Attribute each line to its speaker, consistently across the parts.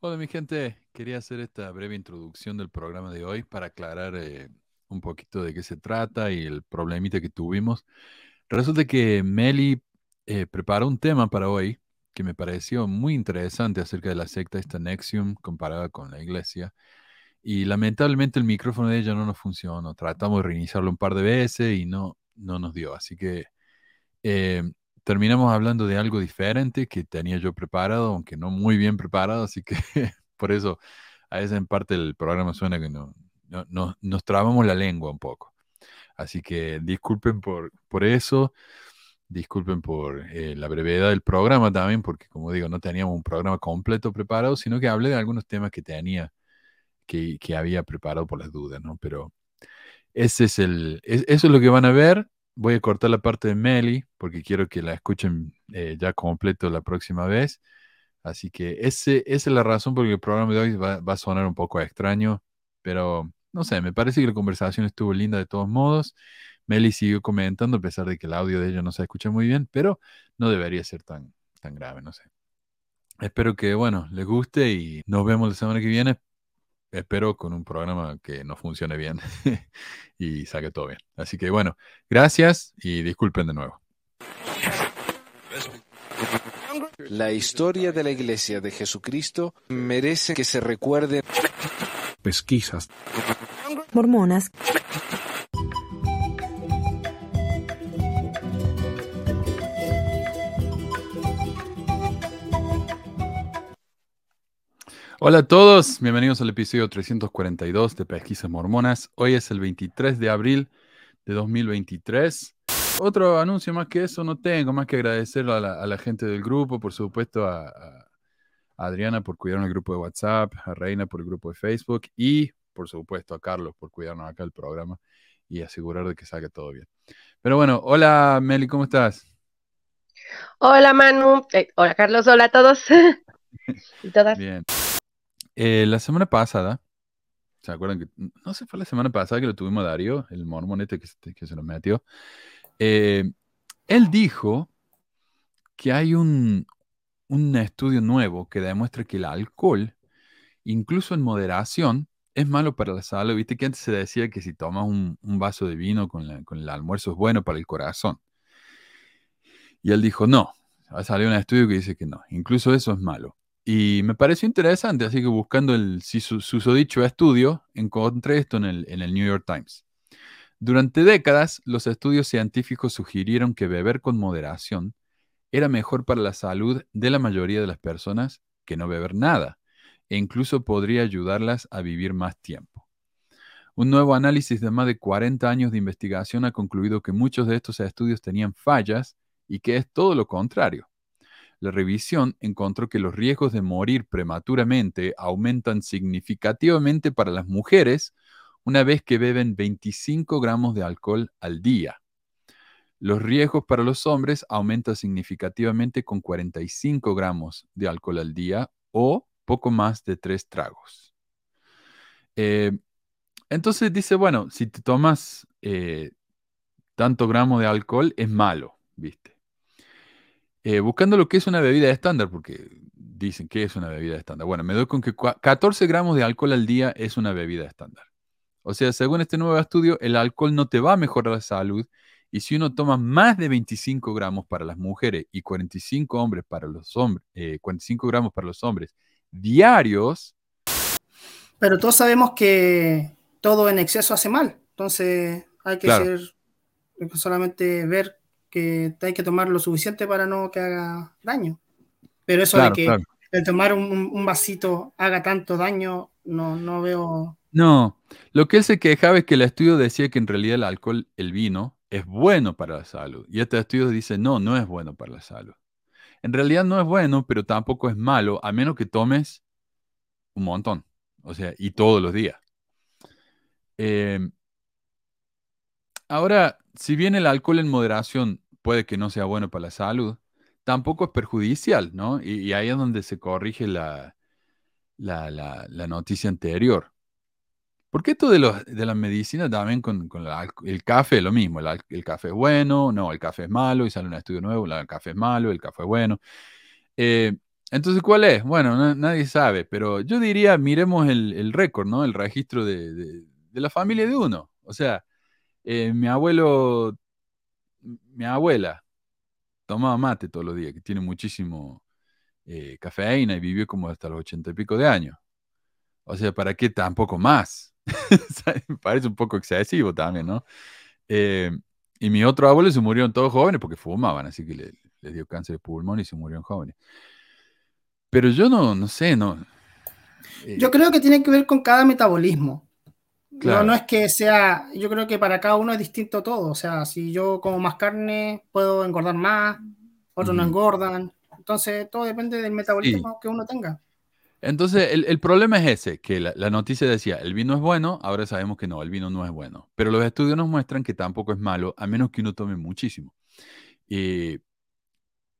Speaker 1: Hola mi gente, quería hacer esta breve introducción del programa de hoy para aclarar eh, un poquito de qué se trata y el problemita que tuvimos. Resulta que Meli eh, preparó un tema para hoy que me pareció muy interesante acerca de la secta esta Nexium comparada con la iglesia y lamentablemente el micrófono de ella no nos funcionó. Tratamos de reiniciarlo un par de veces y no, no nos dio, así que eh, terminamos hablando de algo diferente que tenía yo preparado, aunque no muy bien preparado, así que por eso a veces en parte del programa suena que no, no, nos trabamos la lengua un poco. Así que disculpen por, eso, disculpen por eh, la brevedad del programa también, porque como digo, no teníamos un programa completo preparado, sino que hablé de algunos temas que tenía, que, había preparado por las dudas, ¿no? Pero ese es el, eso es lo que van a ver voy a cortar la parte de Meli porque quiero que la escuchen eh, ya completo la próxima vez. Así que ese, esa es la razón por la que el programa de hoy va, a sonar un poco extraño, pero no sé, me parece que la conversación estuvo linda de todos modos. Meli siguió comentando a pesar de que el audio de ella no se escucha muy bien, pero no debería ser tan, tan grave, no sé. Espero que, bueno, les guste y nos vemos la semana que viene espero con un programa que no funcione bien y saque todo bien. Así que bueno, gracias y disculpen de nuevo.
Speaker 2: La historia de la Iglesia de Jesucristo merece que se recuerde.
Speaker 3: Pesquisas.
Speaker 4: Mormonas.
Speaker 1: Hola a todos, bienvenidos al episodio 342 de Pesquisas Mormonas. Hoy es el 23 de abril de 2023. Otro anuncio más que eso no tengo, más que agradecer a la, gente del grupo, por supuesto a, Adriana por cuidar el grupo de WhatsApp, a Reina por el grupo de Facebook y por supuesto a Carlos por cuidarnos acá el programa y asegurar de que salga todo bien. Pero bueno, hola Meli, ¿cómo estás?
Speaker 5: Hola Manu, eh, hola Carlos, hola a todos.
Speaker 1: y todas. Bien. Eh, la semana pasada, ¿se acuerdan que, no sé, fue la semana pasada que lo tuvimos a Darío, el mormonete que, se nos metió? Eh, él dijo que hay un, un estudio nuevo que demuestra que el alcohol, incluso en moderación, es malo para la salud. Viste que antes se decía que si tomas un, vaso de vino con, con, el almuerzo es bueno para el corazón. Y él dijo, no. Ha salido un estudio que dice que no. Incluso eso es malo. Y me pareció interesante, así que buscando el susodicho estudio, encontré esto en el, en el New York Times. Durante décadas, los estudios científicos sugirieron que beber con moderación era mejor para la salud de la mayoría de las personas que no beber nada, e incluso podría ayudarlas a vivir más tiempo. Un nuevo análisis de más de 40 años de investigación ha concluido que muchos de estos estudios tenían fallas y que es todo lo contrario. La revisión encontró que los riesgos de morir prematuramente aumentan significativamente para las mujeres una vez que beben 25 gramos de alcohol al día. Los riesgos para los hombres aumentan significativamente con 45 gramos de alcohol al día o poco más de tres tragos. Eh, entonces dice, bueno, si te tomas eh, tanto gramo de alcohol es malo, ¿viste? Eh, buscando lo que es una bebida estándar, porque dicen que es una bebida estándar. Bueno, me doy con que 14 gramos de alcohol al día es una bebida estándar. O sea, según este nuevo estudio, el alcohol no te va a mejorar la salud y si uno toma más de 25 gramos para las mujeres y 45 hombres para los hombres, 45 eh, gramos para los hombres diarios.
Speaker 6: Pero todos sabemos que todo en exceso hace mal. Entonces hay que ser, solamente ver que hay que tomar lo suficiente para no que haga daño. Pero eso de que el tomar un, vasito haga tanto daño, no, no veo.
Speaker 1: No, lo que él se quejaba es que el estudio decía que en realidad el alcohol, el vino, es bueno para la salud. Y este estudio dice, no, no es bueno para la salud. En realidad no es bueno, pero tampoco es malo, a menos que tomes un montón. O sea, y todos los días. Eh, ahora, si bien el alcohol en moderación puede que no sea bueno para la salud, tampoco es perjudicial, ¿no? Y, ahí es donde se corrige la, la, noticia anterior. Porque esto de, de la medicina también con, el café lo mismo. El, café es bueno, no, el café es malo, y sale un estudio nuevo, el café es malo, el café es bueno. Eh, entonces, ¿cuál es? Bueno, nadie sabe, pero yo diría, miremos el, récord, ¿no? El registro de, la familia de uno. O sea, eh, mi abuelo, mi abuela tomaba mate todos los días, que tiene muchísimo eh, cafeína y vivió como hasta los ochenta y pico de años. O sea, ¿para qué tampoco más? Parece un poco excesivo también, ¿no? Eh, y mi otro abuelo se murieron todos jóvenes porque fumaban, así que le, les dio cáncer de pulmón y se murieron jóvenes. Pero yo no, no sé, no.
Speaker 6: Eh, yo creo que tiene que ver con cada metabolismo. No, no es que sea, yo creo que para cada uno es distinto todo. O sea, si yo como más carne, puedo engordar más, otros no engordan. Entonces, todo depende del metabolismo que uno tenga.
Speaker 1: Entonces, el, problema es ese, que la, noticia decía, el vino es bueno, ahora sabemos que no, el vino no es bueno. Pero los estudios nos muestran que tampoco es malo, a menos que uno tome muchísimo. Y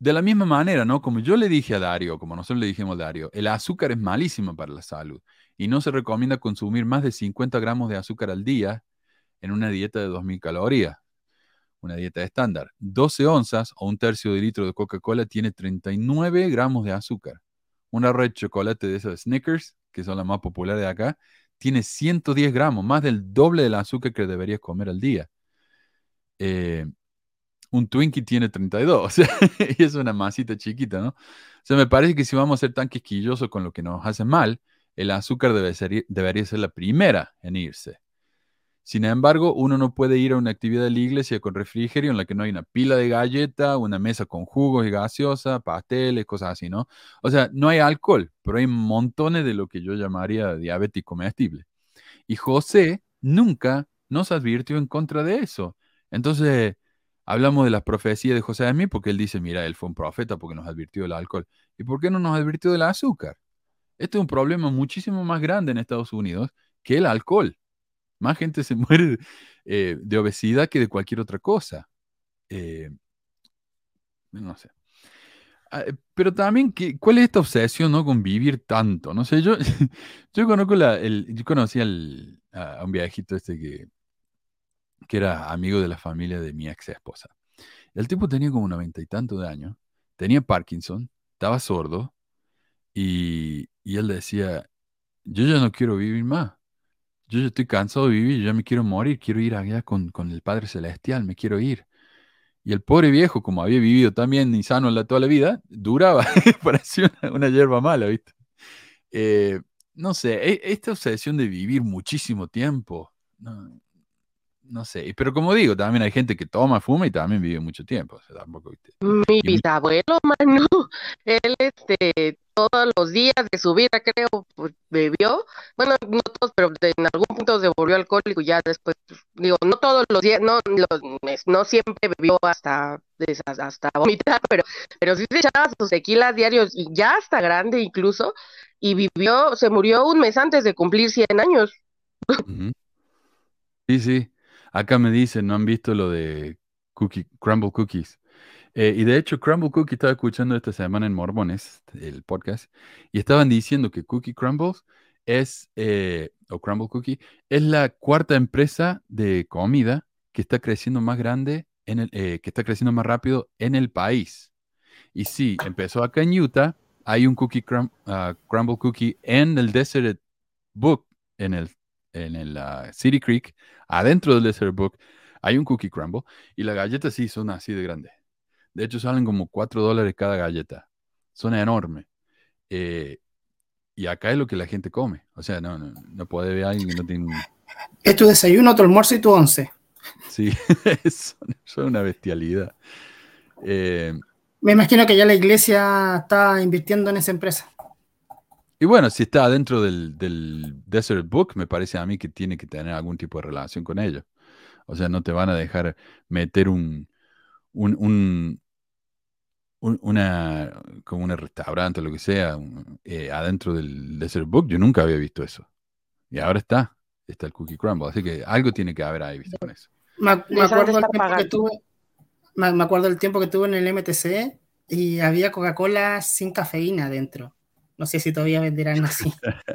Speaker 1: de la misma manera, ¿no? Como yo le dije a Dario, como nosotros le dijimos a Dario, el azúcar es malísimo para la salud y no se recomienda consumir más de 50 gramos de azúcar al día en una dieta de 2.000 calorías, una dieta estándar. 12 onzas o un tercio de litro de Coca-Cola tiene 39 gramos de azúcar. Una red de chocolate de esos Snickers, que son las más populares de acá, tiene 110 gramos, más del doble del azúcar que deberías comer al día. Eh, un Twinkie tiene 32, o sea, y es una masita chiquita, ¿no? O sea, me parece que si vamos a ser tan quisquillosos con lo que nos hace mal, el azúcar debe ser, debería ser la primera en irse. Sin embargo, uno no puede ir a una actividad de la iglesia con refrigerio en la que no hay una pila de galleta, una mesa con jugos y gaseosa, pasteles, cosas así, ¿no? O sea, no hay alcohol, pero hay montones de lo que yo llamaría diabetes comestible. Y José nunca nos advirtió en contra de eso. Entonces, Hablamos de las profecías de José de mí porque él dice, mira, él fue un profeta porque nos advirtió del alcohol. ¿Y por qué no nos advirtió del azúcar? Este es un problema muchísimo más grande en Estados Unidos que el alcohol. Más gente se muere eh, de obesidad que de cualquier otra cosa. Eh, no sé. Ah, eh, pero también, ¿cuál es esta obsesión ¿no? con vivir tanto? No sé, yo, yo conozco conocí al, a un viejito este que que era amigo de la familia de mi ex esposa. El tipo tenía como noventa y tanto de años, tenía Parkinson, estaba sordo y, él decía, yo ya no quiero vivir más, yo ya estoy cansado de vivir, ya me quiero morir, quiero ir allá con, el Padre Celestial, me quiero ir. Y el pobre viejo, como había vivido también y sano la, toda la vida, duraba, parecía una, hierba mala, ¿viste? Eh, no sé, e, esta obsesión de vivir muchísimo tiempo, no sé, pero como digo, también hay gente que toma, fuma y también vive mucho tiempo.
Speaker 5: Mi bisabuelo, mano, él este, todos los días de su vida, creo, pues, bebió. Bueno, no todos, pero en algún punto se volvió alcohólico ya después, digo, no todos los días, no, no siempre bebió hasta, hasta vomitar, pero, pero sí se echaba sus tequilas diarios y ya hasta grande incluso, y vivió, se murió un mes antes de cumplir 100 años.
Speaker 1: Sí, sí. Acá me dicen, no han visto lo de cookie, Crumble Cookies. Eh, y de hecho, Crumble Cookie estaba escuchando esta semana en Mormones, el podcast, y estaban diciendo que Cookie Crumbles es, eh, o Crumble Cookie, es la cuarta empresa de comida que está creciendo más grande, en el, eh, que está creciendo más rápido en el país. Y sí, empezó acá en Utah, hay un cookie ah, Crumble Cookie en el Desert Book, en el en el City Creek, adentro del Desert Book, hay un cookie crumble y las galletas sí son así de grandes. De hecho, salen como 4 dólares cada galleta. Son enormes. Eh, y acá es lo que la gente come. O sea, no, no, puede ver a alguien que no tiene...
Speaker 6: Es tu desayuno, tu almuerzo y tu once.
Speaker 1: Sí, son, una bestialidad. Eh,
Speaker 6: Me imagino que ya la iglesia está invirtiendo en esa empresa.
Speaker 1: Y bueno, si está dentro del, Desert Book, me parece a mí que tiene que tener algún tipo de relación con ello. O sea, no te van a dejar meter un, un, una, como un restaurante o lo que sea, eh, adentro del Desert Book. Yo nunca había visto eso. Y ahora está, está el Cookie Crumble. Así que algo tiene que haber ahí, ¿viste? Con eso.
Speaker 6: Me, acuerdo el tiempo que tuve, me, acuerdo el tiempo que tuve en el MTC y había Coca-Cola sin cafeína adentro. No sé si todavía venderán así.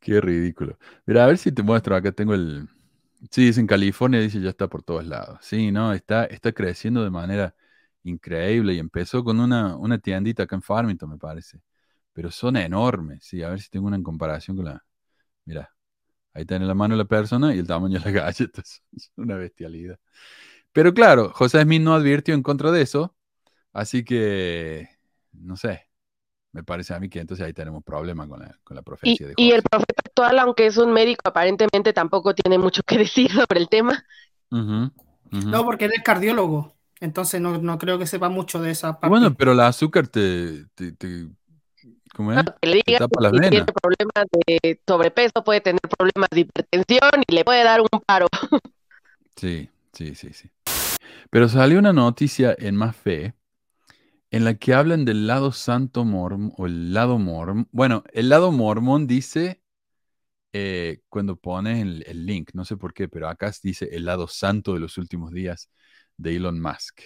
Speaker 1: Qué ridículo. Mira, a ver si te muestro. Acá tengo el. Sí, es en California, dice ya está por todos lados. Sí, no, está, está creciendo de manera increíble y empezó con una, una tiendita acá en Farmington, me parece. Pero son enormes, sí, a ver si tengo una comparación con la... Mira, ahí está en la mano la persona y el tamaño de la galleta, es una bestialidad. Pero claro, José Smith no advirtió en contra de eso, así que, no sé, me parece a mí que entonces ahí tenemos problema con la, con la profecía
Speaker 5: y,
Speaker 1: de
Speaker 5: Y el profeta actual, aunque es un médico, aparentemente tampoco tiene mucho que decir sobre el tema.
Speaker 6: No, porque él es cardiólogo, entonces no, no, creo que sepa mucho de esa parte.
Speaker 1: Bueno, pero el azúcar te, te, te ¿cómo es?
Speaker 5: que le diga
Speaker 1: las
Speaker 5: si tiene problemas de sobrepeso, puede tener problemas de hipertensión y le puede dar un paro.
Speaker 1: Sí, sí, sí, sí. Pero salió una noticia en Más Fe en la que hablan del lado santo mormón, o el lado mormón. Bueno, el lado mormón dice, eh, cuando pones el, link, no sé por qué, pero acá dice el lado santo de los últimos días de Elon Musk.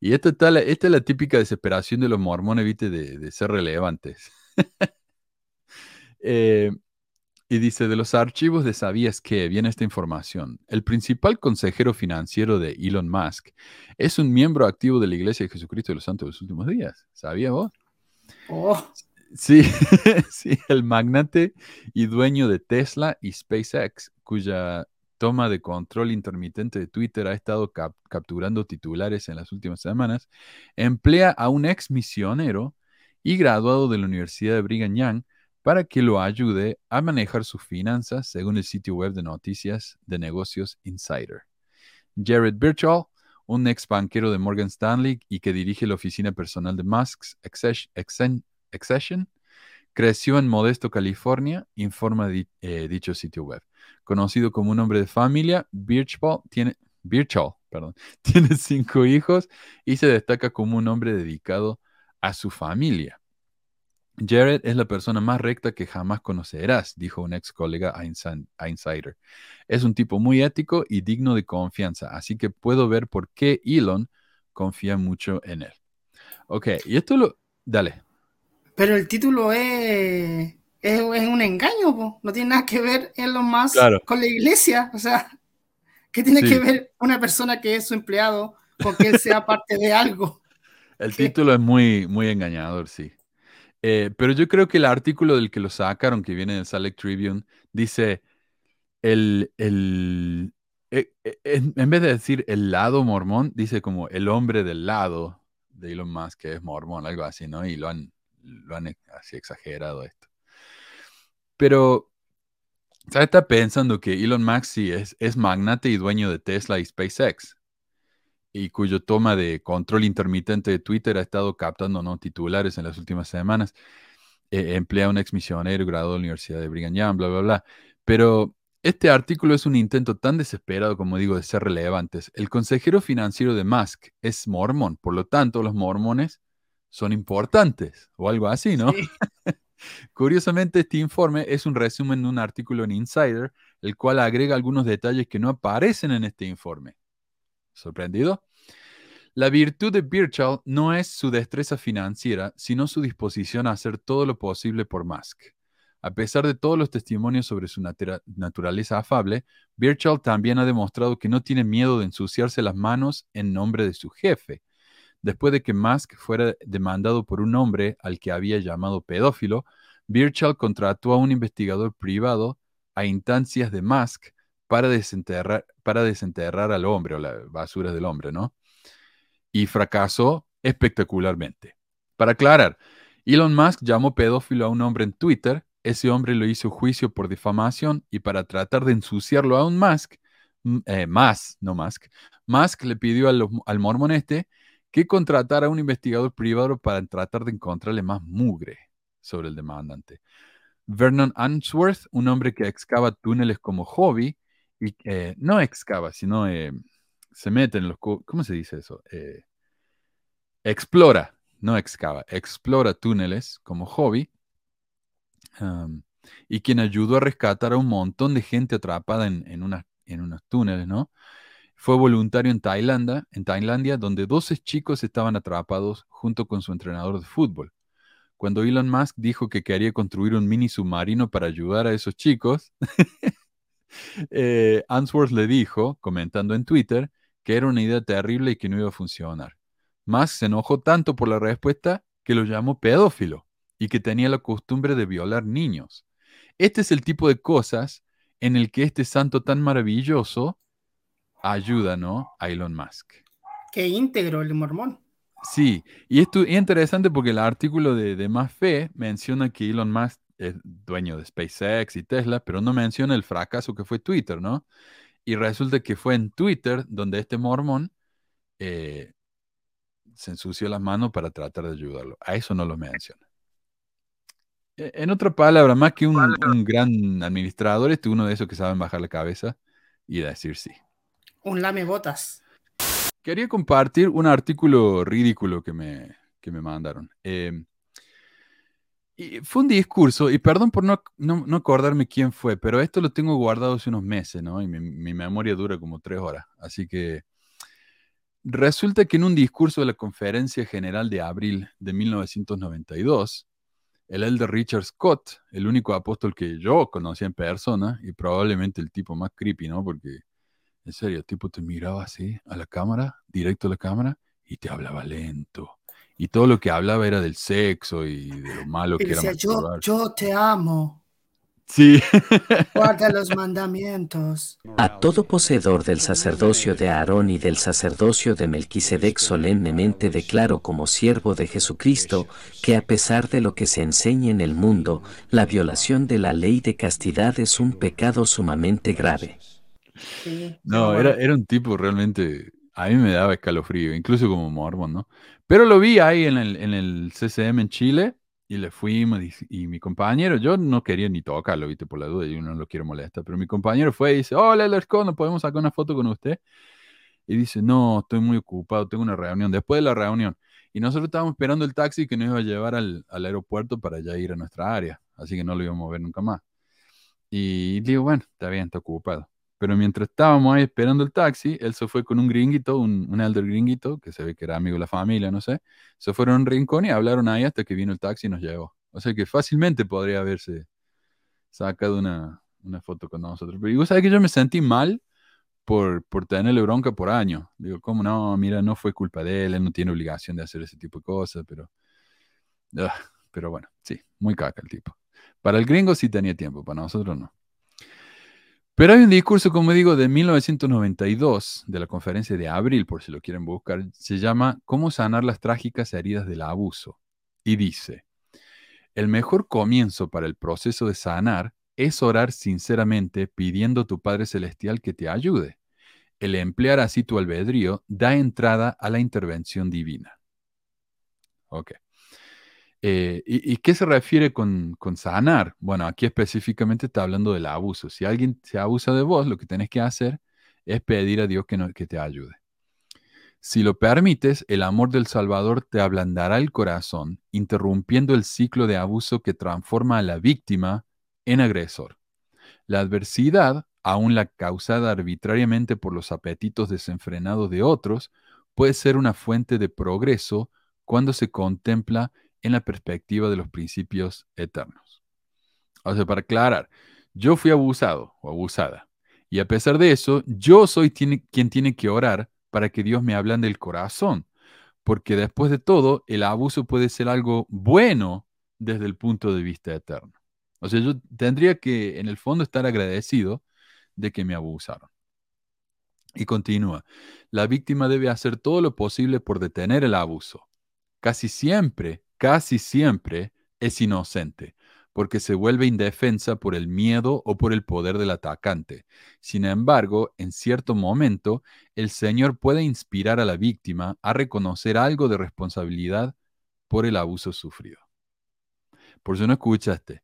Speaker 1: Y esta, está la- esta es la típica desesperación de los mormones, de, de ser relevantes. Eh, y dice, de los archivos de Sabías que viene esta información. El principal consejero financiero de Elon Musk es un miembro activo de la Iglesia de Jesucristo de los Santos de los Últimos Días. ¿Sabías vos?
Speaker 6: Oh,
Speaker 1: Sí, sí, el magnate y dueño de Tesla y SpaceX, cuya toma de control intermitente de Twitter ha estado cap- capturando titulares en las últimas semanas, emplea a un ex misionero y graduado de la Universidad de Brigham Young para que lo ayude a manejar sus finanzas, según el sitio web de noticias de negocios Insider. Jared Birchall, un ex banquero de Morgan Stanley y que dirige la oficina personal de Musk's Accession, creció en Modesto, California, informa eh, dicho sitio web. Conocido como un hombre de familia, Birchall Birchall, perdón, tiene cinco hijos y se destaca como un hombre dedicado a su familia. Jared es la persona más recta que jamás conocerás, dijo un ex colega a Insider. Es un tipo muy ético y digno de confianza, así que puedo ver por qué Elon confía mucho en él. Ok, y esto lo... Dale.
Speaker 6: pero el título es, es, es un engaño, po. no tiene nada que ver en lo más
Speaker 1: Claro.
Speaker 6: con la iglesia. O sea, ¿qué tiene
Speaker 1: Sí.
Speaker 6: que ver una persona que es su empleado con que él sea parte de algo?
Speaker 1: El título es muy, muy engañador, sí. Eh, pero yo creo que el artículo del que lo sacaron, que viene del Lake Tribune, dice el, el eh, eh, en, vez de decir el lado mormón, dice como el hombre del lado de Elon Musk, que es mormón, algo así, ¿no? Y lo han, lo han ex- así exagerado esto. Pero, ¿sabes? Está pensando que Elon Musk sí es, es magnate y dueño de Tesla y SpaceX y cuyo toma de control intermitente de Twitter ha estado captando ¿no? titulares en las últimas semanas. Eh, emplea a un ex misionero graduado de la Universidad de Brigham Young, bla, bla, bla. Pero este artículo es un intento tan desesperado, como digo, de ser relevantes. El consejero financiero de Musk es mormón, por lo tanto, los mormones son importantes, o algo así, ¿no?
Speaker 6: Sí.
Speaker 1: Curiosamente, este informe es un resumen de un artículo en Insider, el cual agrega algunos detalles que no aparecen en este informe. ¿Sorprendido? La virtud de Birchall no es su destreza financiera, sino su disposición a hacer todo lo posible por Musk. A pesar de todos los testimonios sobre su natura- naturaleza afable, Birchall también ha demostrado que no tiene miedo de ensuciarse las manos en nombre de su jefe. Después de que Musk fuera demandado por un hombre al que había llamado pedófilo, Birchall contrató a un investigador privado a instancias de Musk para desenterrar, para desenterrar al hombre o la basura del hombre, ¿no? Y fracasó espectacularmente. Para aclarar, Elon Musk llamó pedófilo a un hombre en Twitter, ese hombre lo hizo juicio por difamación y para tratar de ensuciarlo aún más, m- eh, más, no Musk, Musk le pidió a los- al mormón este que contratara a un investigador privado para tratar de encontrarle más mugre sobre el demandante. Vernon Answorth, un hombre que excava túneles como hobby, y eh, no excava, sino eh, se mete en los... ¿Cómo se dice eso? Eh, explora, no excava, explora túneles como hobby, y quien ayudó a rescatar a un montón de gente atrapada en, en, unas- unos túneles, ¿no? Fue voluntario en Tailandia, en Tailandia, donde 12 chicos estaban atrapados junto con su entrenador de fútbol. Cuando Elon Musk dijo que quería construir un mini submarino para ayudar a esos chicos, eh, Answorth le dijo, comentando en Twitter, que era una idea terrible y que no iba a funcionar. Musk se enojó tanto por la respuesta que lo llamó pedófilo y que tenía la costumbre de violar niños. Este es el tipo de cosas en el que este santo tan maravilloso ayuda, ¿no? A Elon Musk.
Speaker 6: Qué íntegro el mormón.
Speaker 1: Sí, y esto es interesante porque el artículo de, de Más Fe menciona que Elon Musk es dueño de SpaceX y Tesla, pero no menciona el fracaso que fue Twitter, ¿no? Y resulta que fue en Twitter donde este mormón eh, se ensució las manos para tratar de ayudarlo. A eso no lo menciona. E, en otra palabra, más que un, un gran administrador, este es uno de esos que saben bajar la cabeza y decir sí.
Speaker 6: Un lame botas.
Speaker 1: Quería compartir un artículo ridículo que me, que me mandaron. Eh, y fue un discurso, y perdón por no, no, acordarme quién fue, pero esto lo tengo guardado hace unos meses, ¿no? Y mi, mi, memoria dura como tres horas. Así que resulta que en un discurso de la Conferencia General de abril de 1992, el elder Richard Scott, el único apóstol que yo conocía en persona, y probablemente el tipo más creepy, ¿no? Porque, en serio, el tipo te miraba así a la cámara, directo a la cámara, y te hablaba lento y todo lo que hablaba era del sexo y de lo malo que era.
Speaker 6: Yo, yo te amo.
Speaker 1: Sí.
Speaker 6: Guarda los mandamientos.
Speaker 7: A todo poseedor del sacerdocio de Aarón y del sacerdocio de Melquisedec solemnemente declaro como siervo de Jesucristo que a pesar de lo que se enseña en el mundo, la violación de la ley de castidad es un pecado sumamente grave.
Speaker 1: no, era, era un tipo realmente, a mí me daba escalofrío, incluso como mormón, ¿no? Pero lo vi ahí en el, en el CCM en Chile y le fuimos y, mi compañero, yo no quería ni tocarlo, viste, por la duda, yo no lo quiero molestar, pero mi compañero fue y dice, hola, Lerco, ¿no podemos sacar una foto con usted? Y dice, no, estoy muy ocupado, tengo una reunión. Después de la reunión, y nosotros estábamos esperando el taxi que nos iba a llevar al, al aeropuerto para ya ir a nuestra área, así que no lo íbamos a ver nunca más. Y digo, bueno, está bien, está ocupado. Pero mientras estábamos ahí esperando el taxi, él se fue con un gringuito, un, un elder gringuito, que se ve que era amigo de la familia, no sé. Se fueron a un rincón y hablaron ahí hasta que vino el taxi y nos llevó. O sea que fácilmente podría haberse sacado una, una foto con nosotros. Pero vos sabés que yo me sentí mal por, por tenerle bronca por años. Digo, ¿cómo no? Mira, no fue culpa de él, él no tiene obligación de hacer ese tipo de cosas, pero... Uh, pero bueno, sí, muy caca el tipo. Para el gringo sí tenía tiempo, para nosotros no. Pero hay un discurso, como digo, de 1992, de la conferencia de abril, por si lo quieren buscar, se llama Cómo sanar las trágicas heridas del abuso. Y dice, el mejor comienzo para el proceso de sanar es orar sinceramente pidiendo a tu Padre Celestial que te ayude. El emplear así tu albedrío da entrada a la intervención divina. Ok. Eh, ¿y, qué se refiere con, sanar? Bueno, aquí específicamente está hablando del abuso. Si alguien se abusa de vos, lo que tenés que hacer es pedir a Dios que, que te ayude. Si lo permites, el amor del Salvador te ablandará el corazón, interrumpiendo el ciclo de abuso que transforma a la víctima en agresor. La adversidad, aun la causada arbitrariamente por los apetitos desenfrenados de otros, puede ser una fuente de progreso cuando se contempla en la perspectiva de los principios eternos. O sea, para aclarar, yo fui abusado o abusada. Y a pesar de eso, yo soy quien tiene que orar para que Dios me hable del corazón. Porque después de todo, el abuso puede ser algo bueno desde el punto de vista eterno. O sea, yo tendría que, en el fondo, estar agradecido de que me abusaron. Y continúa, la víctima debe hacer todo lo posible por detener el abuso. Casi siempre casi siempre es inocente, porque se vuelve indefensa por el miedo o por el poder del atacante. Sin embargo, en cierto momento, el Señor puede inspirar a la víctima a reconocer algo de responsabilidad por el abuso sufrido. Por eso no escuchaste.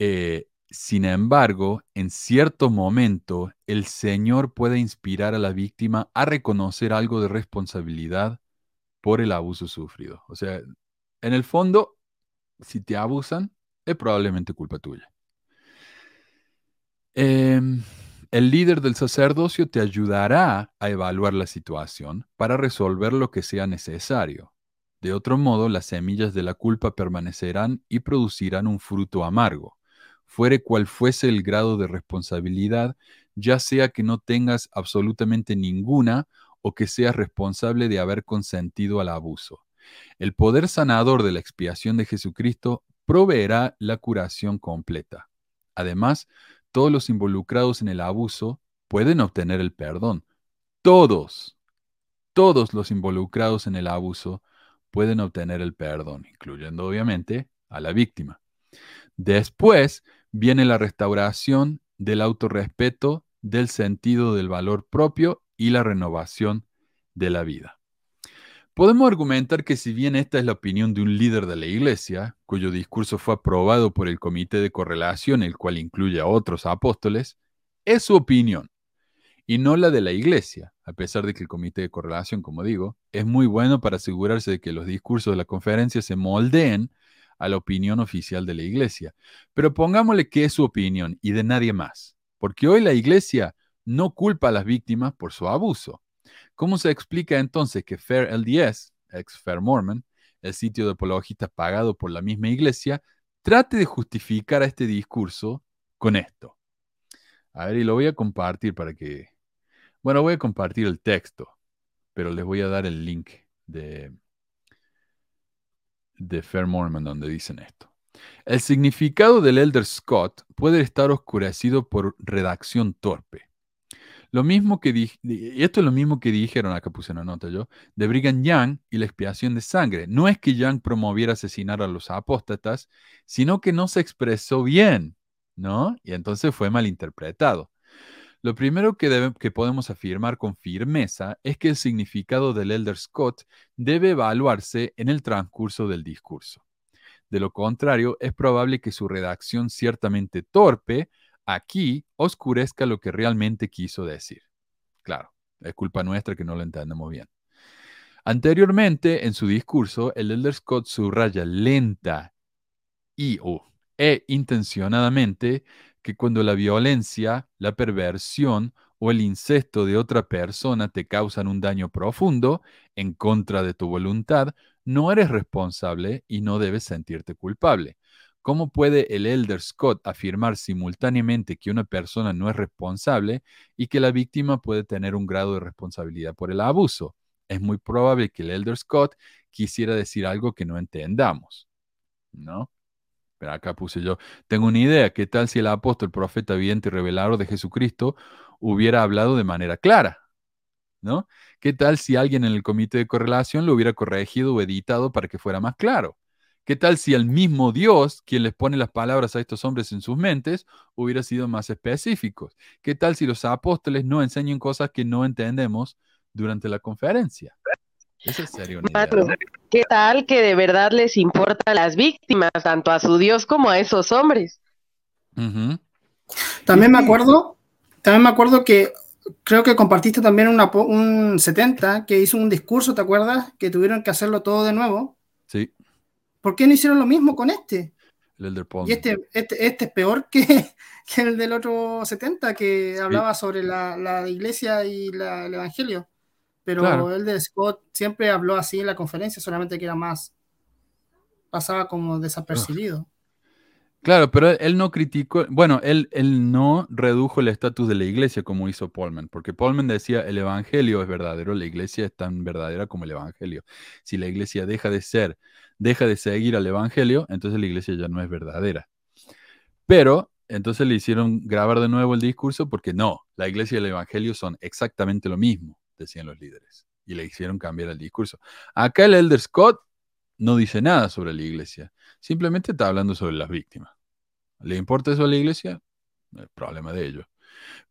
Speaker 1: Eh, sin embargo, en cierto momento, el Señor puede inspirar a la víctima a reconocer algo de responsabilidad por el abuso sufrido. O sea, en el fondo, si te abusan, es probablemente culpa tuya. Em, el líder del sacerdocio te ayudará a evaluar la situación para resolver lo que sea necesario. De otro modo, las semillas de la culpa permanecerán y producirán un fruto amargo. Fuere cual fuese el grado de responsabilidad, ya sea que no tengas absolutamente ninguna o que seas responsable de haber consentido al abuso. El poder sanador de la expiación de Jesucristo proveerá la curación completa. Además, todos los involucrados en el abuso pueden obtener el perdón. Todos, todos los involucrados en el abuso pueden obtener el perdón, incluyendo obviamente a la víctima. Después viene la restauración del autorrespeto, del sentido del valor propio y la renovación de la vida. Podemos argumentar que si bien esta es la opinión de un líder de la Iglesia, cuyo discurso fue aprobado por el Comité de Correlación, el cual incluye a otros apóstoles, es su opinión y no la de la Iglesia, a pesar de que el Comité de Correlación, como digo, es muy bueno para asegurarse de que los discursos de la conferencia se moldeen a la opinión oficial de la Iglesia. Pero pongámosle que es su opinión y de nadie más, porque hoy la Iglesia no culpa a las víctimas por su abuso. ¿Cómo se explica entonces que Fair LDS, ex Fair Mormon, el sitio de apologistas pagado por la misma iglesia, trate de justificar a este discurso con esto? A ver, y lo voy a compartir para que... Bueno, voy a compartir el texto, pero les voy a dar el link de, de Fair Mormon donde dicen esto. El significado del Elder Scott puede estar oscurecido por redacción torpe. Lo mismo que esto es lo mismo que dijeron, acá puse una nota yo, de Brigham Young y la expiación de sangre. No es que Young promoviera asesinar a los apóstatas, sino que no se expresó bien, ¿no? Y entonces fue malinterpretado. Lo primero que, que podemos afirmar con firmeza es que el significado del Elder Scott debe evaluarse en el transcurso del discurso. De lo contrario, es probable que su redacción ciertamente torpe aquí oscurezca lo que realmente quiso decir. Claro, es culpa nuestra que no lo entendemos bien. Anteriormente, en su discurso, el Elder Scott subraya lenta y o e intencionadamente que cuando la violencia, la perversión o el incesto de otra persona te causan un daño profundo en contra de tu voluntad, no eres responsable y no debes sentirte culpable. ¿Cómo puede el Elder Scott afirmar simultáneamente que una persona no es responsable y que la víctima puede tener un grado de responsabilidad por el abuso? Es muy probable que el Elder Scott quisiera decir algo que no entendamos, ¿no? Pero acá puse yo, tengo una idea, ¿qué tal si el apóstol, profeta, evidente y revelador de Jesucristo hubiera hablado de manera clara? ¿No? ¿Qué tal si alguien en el comité de correlación lo hubiera corregido o editado para que fuera más claro? ¿Qué tal si el mismo Dios, quien les pone las palabras a estos hombres en sus mentes, hubiera sido más específicos? ¿Qué tal si los apóstoles no enseñan cosas que no entendemos durante la conferencia?
Speaker 5: Eso es serio. ¿Qué tal que de verdad les importa las víctimas, tanto a su Dios como a esos hombres?
Speaker 6: También me acuerdo, también me acuerdo que creo que compartiste también un 70 que hizo un discurso, ¿te acuerdas? Que tuvieron que hacerlo todo de nuevo.
Speaker 1: Sí.
Speaker 6: ¿Por qué no hicieron lo mismo con este?
Speaker 1: El
Speaker 6: y este, este, este, es peor que, el del otro 70, que hablaba sobre la, iglesia y el evangelio. Pero el de Scott siempre habló así en la conferencia, solamente que era más. pasaba como desapercibido.
Speaker 1: Claro, pero él no criticó, bueno, él, él no redujo el estatus de la iglesia como hizo Paulman, porque Paulman decía el evangelio es verdadero, la iglesia es tan verdadera como el evangelio. Si la iglesia deja de ser deja de seguir al Evangelio, entonces la iglesia ya no es verdadera. Pero entonces le hicieron grabar de nuevo el discurso porque no, la iglesia y el Evangelio son exactamente lo mismo, decían los líderes. Y le hicieron cambiar el discurso. Acá el Elder Scott no dice nada sobre la iglesia, simplemente está hablando sobre las víctimas. ¿Le importa eso a la iglesia? El problema de ellos.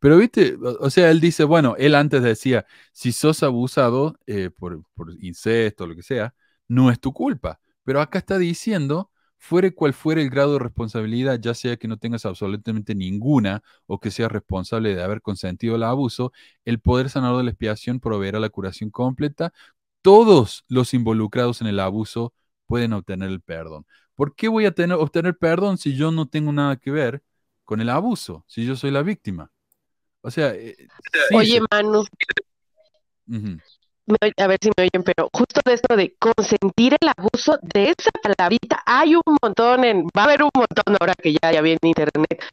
Speaker 1: Pero viste, o sea, él dice, bueno, él antes decía, si sos abusado eh, por, por incesto o lo que sea, no es tu culpa. Pero acá está diciendo, fuere cual fuere el grado de responsabilidad, ya sea que no tengas absolutamente ninguna o que seas responsable de haber consentido el abuso, el poder sanador de la expiación proveerá la curación completa. Todos los involucrados en el abuso pueden obtener el perdón. ¿Por qué voy a tener, obtener perdón si yo no tengo nada que ver con el abuso, si yo soy la víctima? O sea, eh,
Speaker 5: oye, Manu, a ver si me oyen, pero justo de esto de consentir el abuso de esa palabrita, hay un montón en, va a haber un montón ahora que ya, ya vi en internet,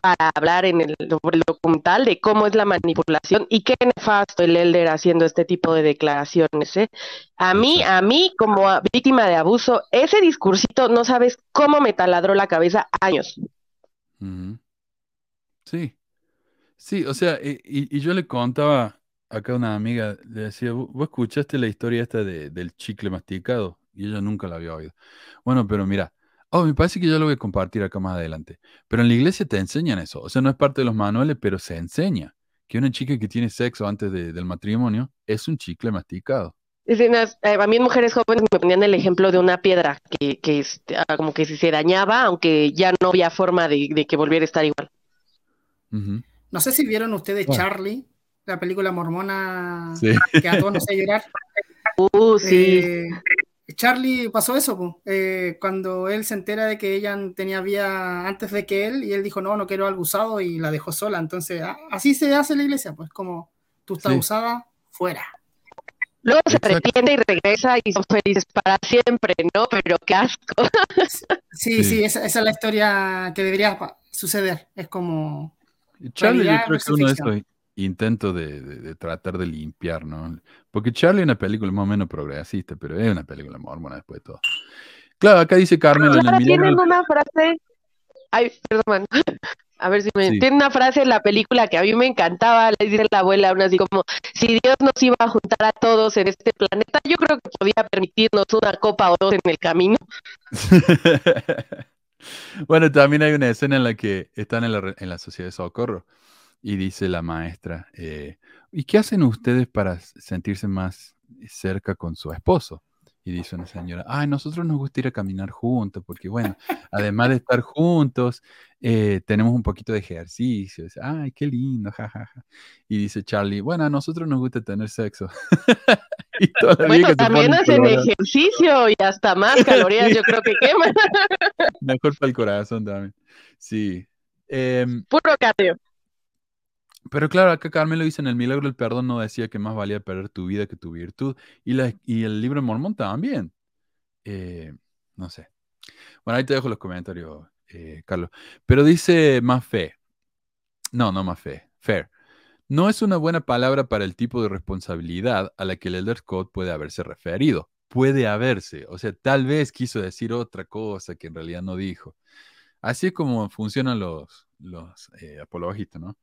Speaker 5: para hablar en el, sobre el documental de cómo es la manipulación y qué nefasto el Elder haciendo este tipo de declaraciones. ¿eh? A mí, a mí como víctima de abuso, ese discursito no sabes cómo me taladró la cabeza años.
Speaker 1: Sí, sí, o sea, y, yo le contaba acá a una amiga, le decía, ¿vos escuchaste la historia esta de, del chicle masticado? Y ella nunca la había oído. Bueno, pero mira, oh, me parece que ya lo voy a compartir acá más adelante. Pero en la iglesia te enseñan eso, o sea, no es parte de los manuales, pero se enseña que una chica que tiene sexo antes del matrimonio es un chicle masticado.
Speaker 5: Eh, a mí mujeres jóvenes me ponían el ejemplo de una piedra que, que este, ah, como que si se dañaba, aunque ya no había forma de, que volviera a estar igual.
Speaker 6: No sé si vieron ustedes Charlie, la película mormona que a todos nos hace llorar.
Speaker 5: Uh, sí.
Speaker 6: Eh, Charlie pasó eso, eh, cuando él se entera de que ella tenía vía antes de que él, y él dijo, no, no quiero algo usado, y la dejó sola. Entonces, así se hace la iglesia, pues como tú estás usada, fuera.
Speaker 5: Luego se arrepiente y regresa y son felices para siempre, ¿no? Pero qué asco.
Speaker 6: Sí, sí, esa, es la historia que debería suceder. Es como.
Speaker 1: Charlie, yo creo que uno de estos intentos de, tratar de limpiar, ¿no? Porque Charlie es una película más o menos progresista, pero es una película mormona después de todo. Claro, acá dice Carmen
Speaker 5: en el Tienen una frase. Ay, perdón. A ver si me tiene una frase en la película que a mí me encantaba, le dice la abuela, aún así como, si Dios nos iba a juntar a todos en este planeta, yo creo que podía permitirnos una copa o dos en el camino.
Speaker 1: bueno, también hay una escena en la que están en la, en la sociedad de socorro y dice la maestra, eh, ¿y qué hacen ustedes para sentirse más cerca con su esposo? Y dice una señora, ay, nosotros nos gusta ir a caminar juntos, porque bueno, además de estar juntos, eh, tenemos un poquito de ejercicio. ay, qué lindo, jajaja. Y dice Charlie, bueno, a nosotros nos gusta tener sexo.
Speaker 5: y bueno, también hacen ejercicio y hasta más calorías yo creo que queman.
Speaker 1: Mejor para el corazón también. Sí. Em,
Speaker 5: Puro cardio.
Speaker 1: Pero claro, acá Carmen lo dice en el milagro del perdón, no decía que más valía perder tu vida que tu virtud. Y, la, y el libro de Mormón también. Eh, no sé. Bueno, ahí te dejo los comentarios, eh, Carlos. Pero dice más fe. No, no más fe. Fair. No es una buena palabra para el tipo de responsabilidad a la que el Elder Scott puede haberse referido. Puede haberse. O sea, tal vez quiso decir otra cosa que en realidad no dijo. Así es como funcionan los, los eh, ¿no?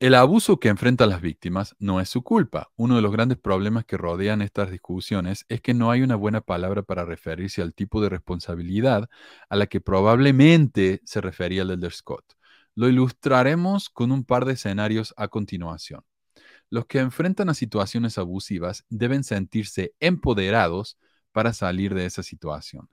Speaker 1: El abuso que enfrentan las víctimas no es su culpa. Uno de los grandes problemas que rodean estas discusiones es que no hay una buena palabra para referirse al tipo de responsabilidad a la que probablemente se refería el Elder Scott. Lo ilustraremos con un par de escenarios a continuación. Los que enfrentan a situaciones abusivas deben sentirse empoderados para salir de esa situación.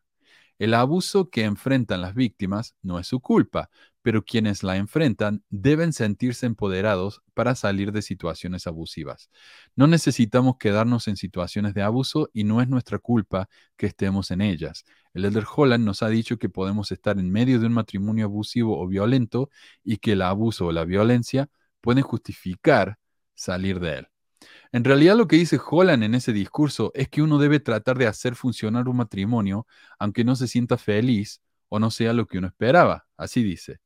Speaker 1: El abuso que enfrentan las víctimas no es su culpa, pero quienes la enfrentan deben sentirse empoderados para salir de situaciones abusivas. No necesitamos quedarnos en situaciones de abuso y no es nuestra culpa que estemos en ellas. El Elder Holland nos ha dicho que podemos estar en medio de un matrimonio abusivo o violento y que el abuso o la violencia pueden justificar salir de él. En realidad lo que dice Holland en ese discurso es que uno debe tratar de hacer funcionar un matrimonio aunque no se sienta feliz o no sea lo que uno esperaba. Así dice.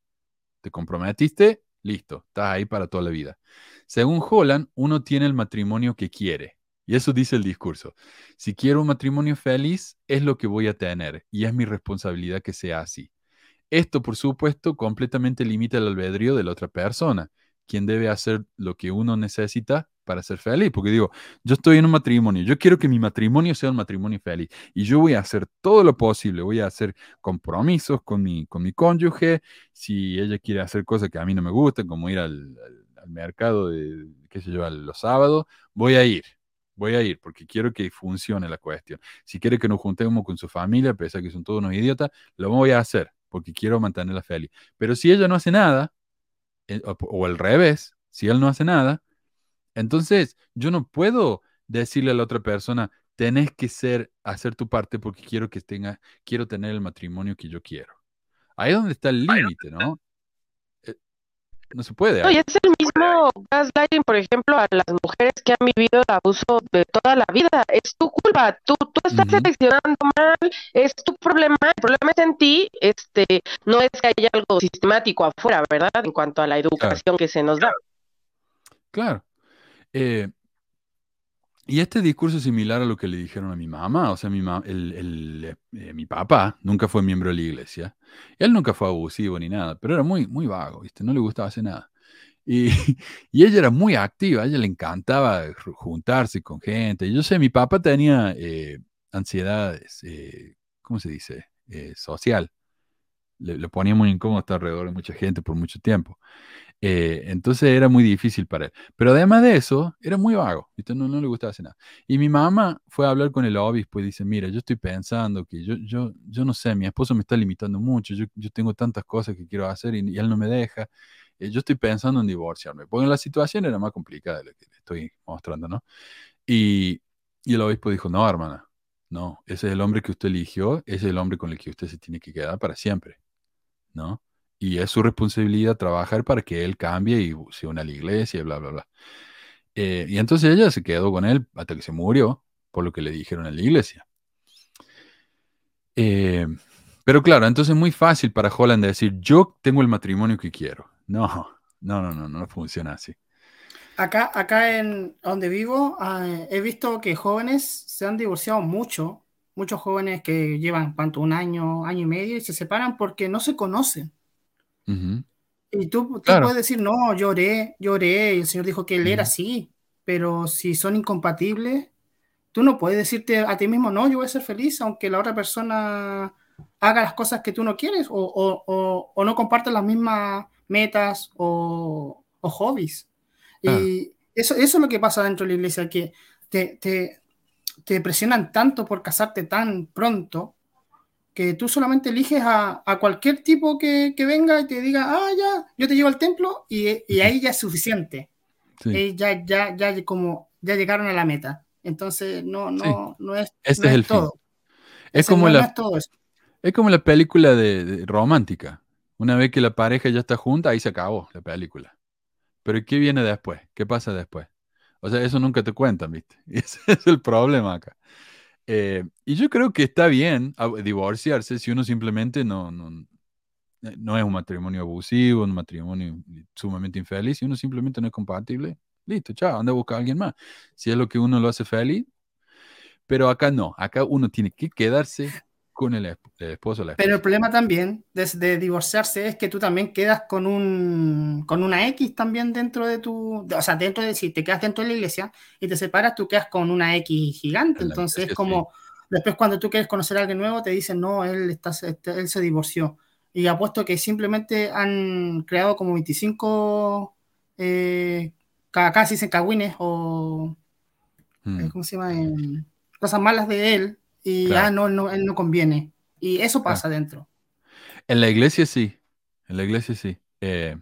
Speaker 1: ¿Te comprometiste? Listo, estás ahí para toda la vida. Según Holland, uno tiene el matrimonio que quiere. Y eso dice el discurso. Si quiero un matrimonio feliz, es lo que voy a tener y es mi responsabilidad que sea así. Esto, por supuesto, completamente limita el albedrío de la otra persona, quien debe hacer lo que uno necesita para ser feliz, porque digo, yo estoy en un matrimonio, yo quiero que mi matrimonio sea un matrimonio feliz y yo voy a hacer todo lo posible, voy a hacer compromisos con mi, con mi cónyuge, si ella quiere hacer cosas que a mí no me gustan, como ir al, mercado de, qué sé yo, los sábados, voy a ir, voy a ir porque quiero que funcione la cuestión. Si quiere que nos juntemos con su familia, pese a que son todos unos idiotas, lo voy a hacer porque quiero mantenerla feliz. Pero si ella no hace nada, eh, o al revés, si él no hace nada, entonces, yo no puedo decirle a la otra persona, tenés que ser, hacer tu parte porque quiero que tenga, quiero tener el matrimonio que yo quiero. Ahí es donde está el límite, ¿no? Eh, no se puede.
Speaker 5: No, y es el mismo gaslighting, por ejemplo, a las mujeres que han vivido el abuso de toda la vida. Es tu culpa, tú, tú estás seleccionando mal, es tu problema, el problema es en ti, este, no es que haya algo sistemático afuera, ¿verdad? En cuanto a la educación que se nos da.
Speaker 1: Claro. Eh, y este discurso es similar a lo que le dijeron a mi mamá, o sea, eh, mi papá nunca fue miembro de la iglesia, él nunca fue abusivo ni nada, pero era muy, muy vago, ¿viste? No le gustaba hacer nada. Y, ella era muy activa, a ella le encantaba juntarse con gente. Yo sé, mi papá tenía eh, ansiedad, eh, ¿cómo se dice? social. Le, le, ponía muy incómodo estar alrededor de mucha gente por mucho tiempo. Eh, entonces era muy difícil para él. Pero además de eso, era muy vago, No, no le gustaba hacer nada. Y mi mamá fue a hablar con el obispo y dice, mira, yo estoy pensando que yo, yo, yo no sé, mi esposo me está limitando mucho, yo, yo tengo tantas cosas que quiero hacer y, él no me deja. Eh, yo estoy pensando en divorciarme, porque la situación era más complicada de lo que le estoy mostrando, ¿no? Y, y el obispo dijo, no, hermana, no, ese es el hombre que usted eligió, ese es el hombre con el que usted se tiene que quedar para siempre, ¿no? Y es su responsabilidad trabajar para que él cambie y se una a la iglesia y bla, bla, bla. Eh, y entonces ella se quedó con él hasta que se murió, por lo que le dijeron en la iglesia. Eh, pero claro, entonces es muy fácil para Holland decir, yo tengo el matrimonio que quiero. No, no, no, no, no funciona así.
Speaker 6: Acá, acá en donde vivo, ah, he visto que jóvenes se han divorciado mucho, muchos jóvenes que llevan cuánto, un año, año y medio y se separan porque no se conocen. Y tú, puedes decir, no, lloré, lloré, y el Señor dijo que Él era así, pero si son incompatibles, tú no puedes decirte a ti mismo, no, yo voy a ser feliz, aunque la otra persona haga las cosas que tú no quieres o, no comparte las mismas metas o, hobbies. Y eso, eso es lo que pasa dentro de la iglesia, que te, te, te presionan tanto por casarte tan pronto que tú solamente eliges a, cualquier tipo que, venga y te diga, ah, ya, yo te llevo al templo y, ahí ya es suficiente. Sí. ya, ya, ya, como, ya llegaron a la meta. Entonces, no, no, no es,
Speaker 1: este es, el todo. Es como, la, es, como la película de, romántica. Una vez que la pareja ya está junta, ahí se acabó la película. Pero ¿qué viene después? ¿Qué pasa después? O sea, eso nunca te cuentan, ¿viste? ese es el problema acá. Eh, y yo creo que está bien divorciarse si uno simplemente no, no, eh, no es un matrimonio abusivo, un matrimonio sumamente infeliz, si uno simplemente no es compatible, listo, chao, anda a buscar a alguien más. Si es lo que uno lo hace feliz, pero acá no, acá uno tiene que quedarse con el, esposo. La
Speaker 6: Pero el problema también de, divorciarse es que tú también quedas con un con una X también dentro de tu, o sea, dentro de si te quedas dentro de la iglesia y te separas, tú quedas con una X gigante. Entonces es como después cuando tú quieres conocer a alguien nuevo te dicen no, él está, este, él se divorció. Y apuesto que simplemente han creado como 25 eh, casi dicen cagüines o hmm. eh, ¿cómo se llama? cosas malas de él y ya no, no, él no conviene. Y eso pasa dentro.
Speaker 1: En la iglesia sí, en la iglesia sí. Eh,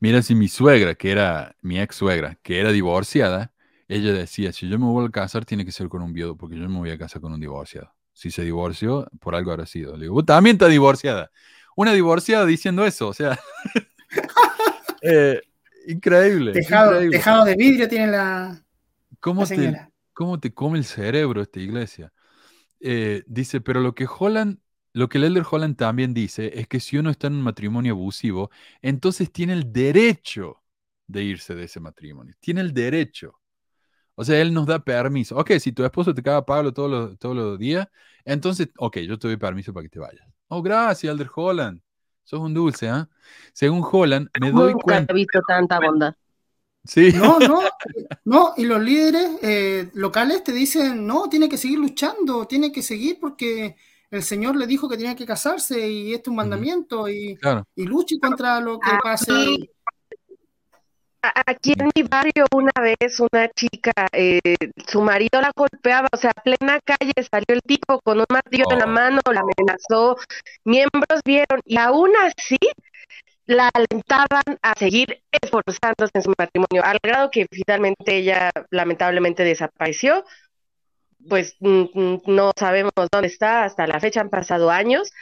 Speaker 1: mira, si mi suegra, que era mi ex suegra, que era divorciada, ella decía, si yo me voy a casar, tiene que ser con un viudo, porque yo me voy a casar con un divorciado. Si se divorció, por algo habrá sido. Le digo, también está divorciada. Una divorciada diciendo eso, o sea. Eh, increíble,
Speaker 6: tejado, de vidrio tiene la,
Speaker 1: ¿Cómo Te, ¿Cómo te come el cerebro esta iglesia? Eh, dice, pero lo que Holland, lo que el Elder Holland también dice es que si uno está en un matrimonio abusivo, entonces tiene el derecho de irse de ese matrimonio. Tiene el derecho. O sea, él nos da permiso. Ok, si tu esposo te caga Pablo todos los, todos los días, entonces, ok, yo te doy permiso para que te vayas. Oh, gracias, Elder Holland. Sos un dulce, ¿ah? Según Holland, me doy cuenta.
Speaker 5: he visto tanta bondad.
Speaker 6: No, no, no, y los líderes eh, locales te dicen, no, tiene que seguir luchando, tiene que seguir porque el Señor le dijo que tenía que casarse y este es un mandamiento y, y luche contra lo que pase.
Speaker 5: Aquí en mi barrio una vez una chica, eh, su marido la golpeaba, o sea, plena calle salió el tipo con un martillo en la oh. mano, la amenazó, miembros vieron y aún así la alentaban a seguir esforzándose en su matrimonio, al grado que finalmente ella lamentablemente desapareció. Pues mm, mm, no sabemos dónde está, hasta la fecha han pasado años,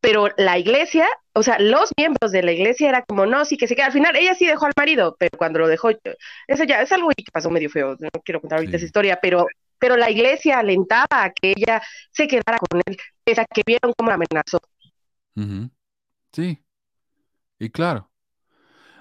Speaker 5: pero la iglesia, o sea, los miembros de la iglesia era como, no, sí que se queda. Al final, ella sí dejó al marido, pero cuando lo dejó, eso ya es algo que pasó medio feo, no quiero contar ahorita esa historia, pero, pero la iglesia alentaba a que ella se quedara con él, pese a que vieron cómo la amenazó.
Speaker 1: Sí, y claro.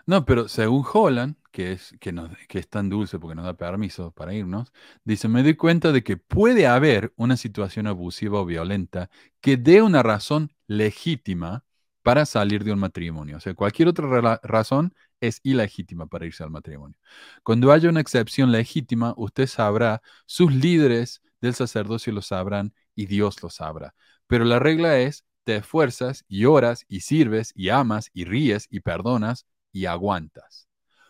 Speaker 1: No, pero según Holland, que es, que, es tan dulce porque nos da permiso para irnos, dice, me doy cuenta de que puede haber una situación abusiva o violenta que dé una razón legítima para salir de un matrimonio. O sea, cualquier otra razón es ilegítima para irse al matrimonio. Cuando haya una excepción legítima, usted sabrá, sus líderes del sacerdocio lo sabrán y Dios lo sabrá. Pero la regla es, te esfuerzas y oras y sirves y amas y ríes y perdonas y aguantas.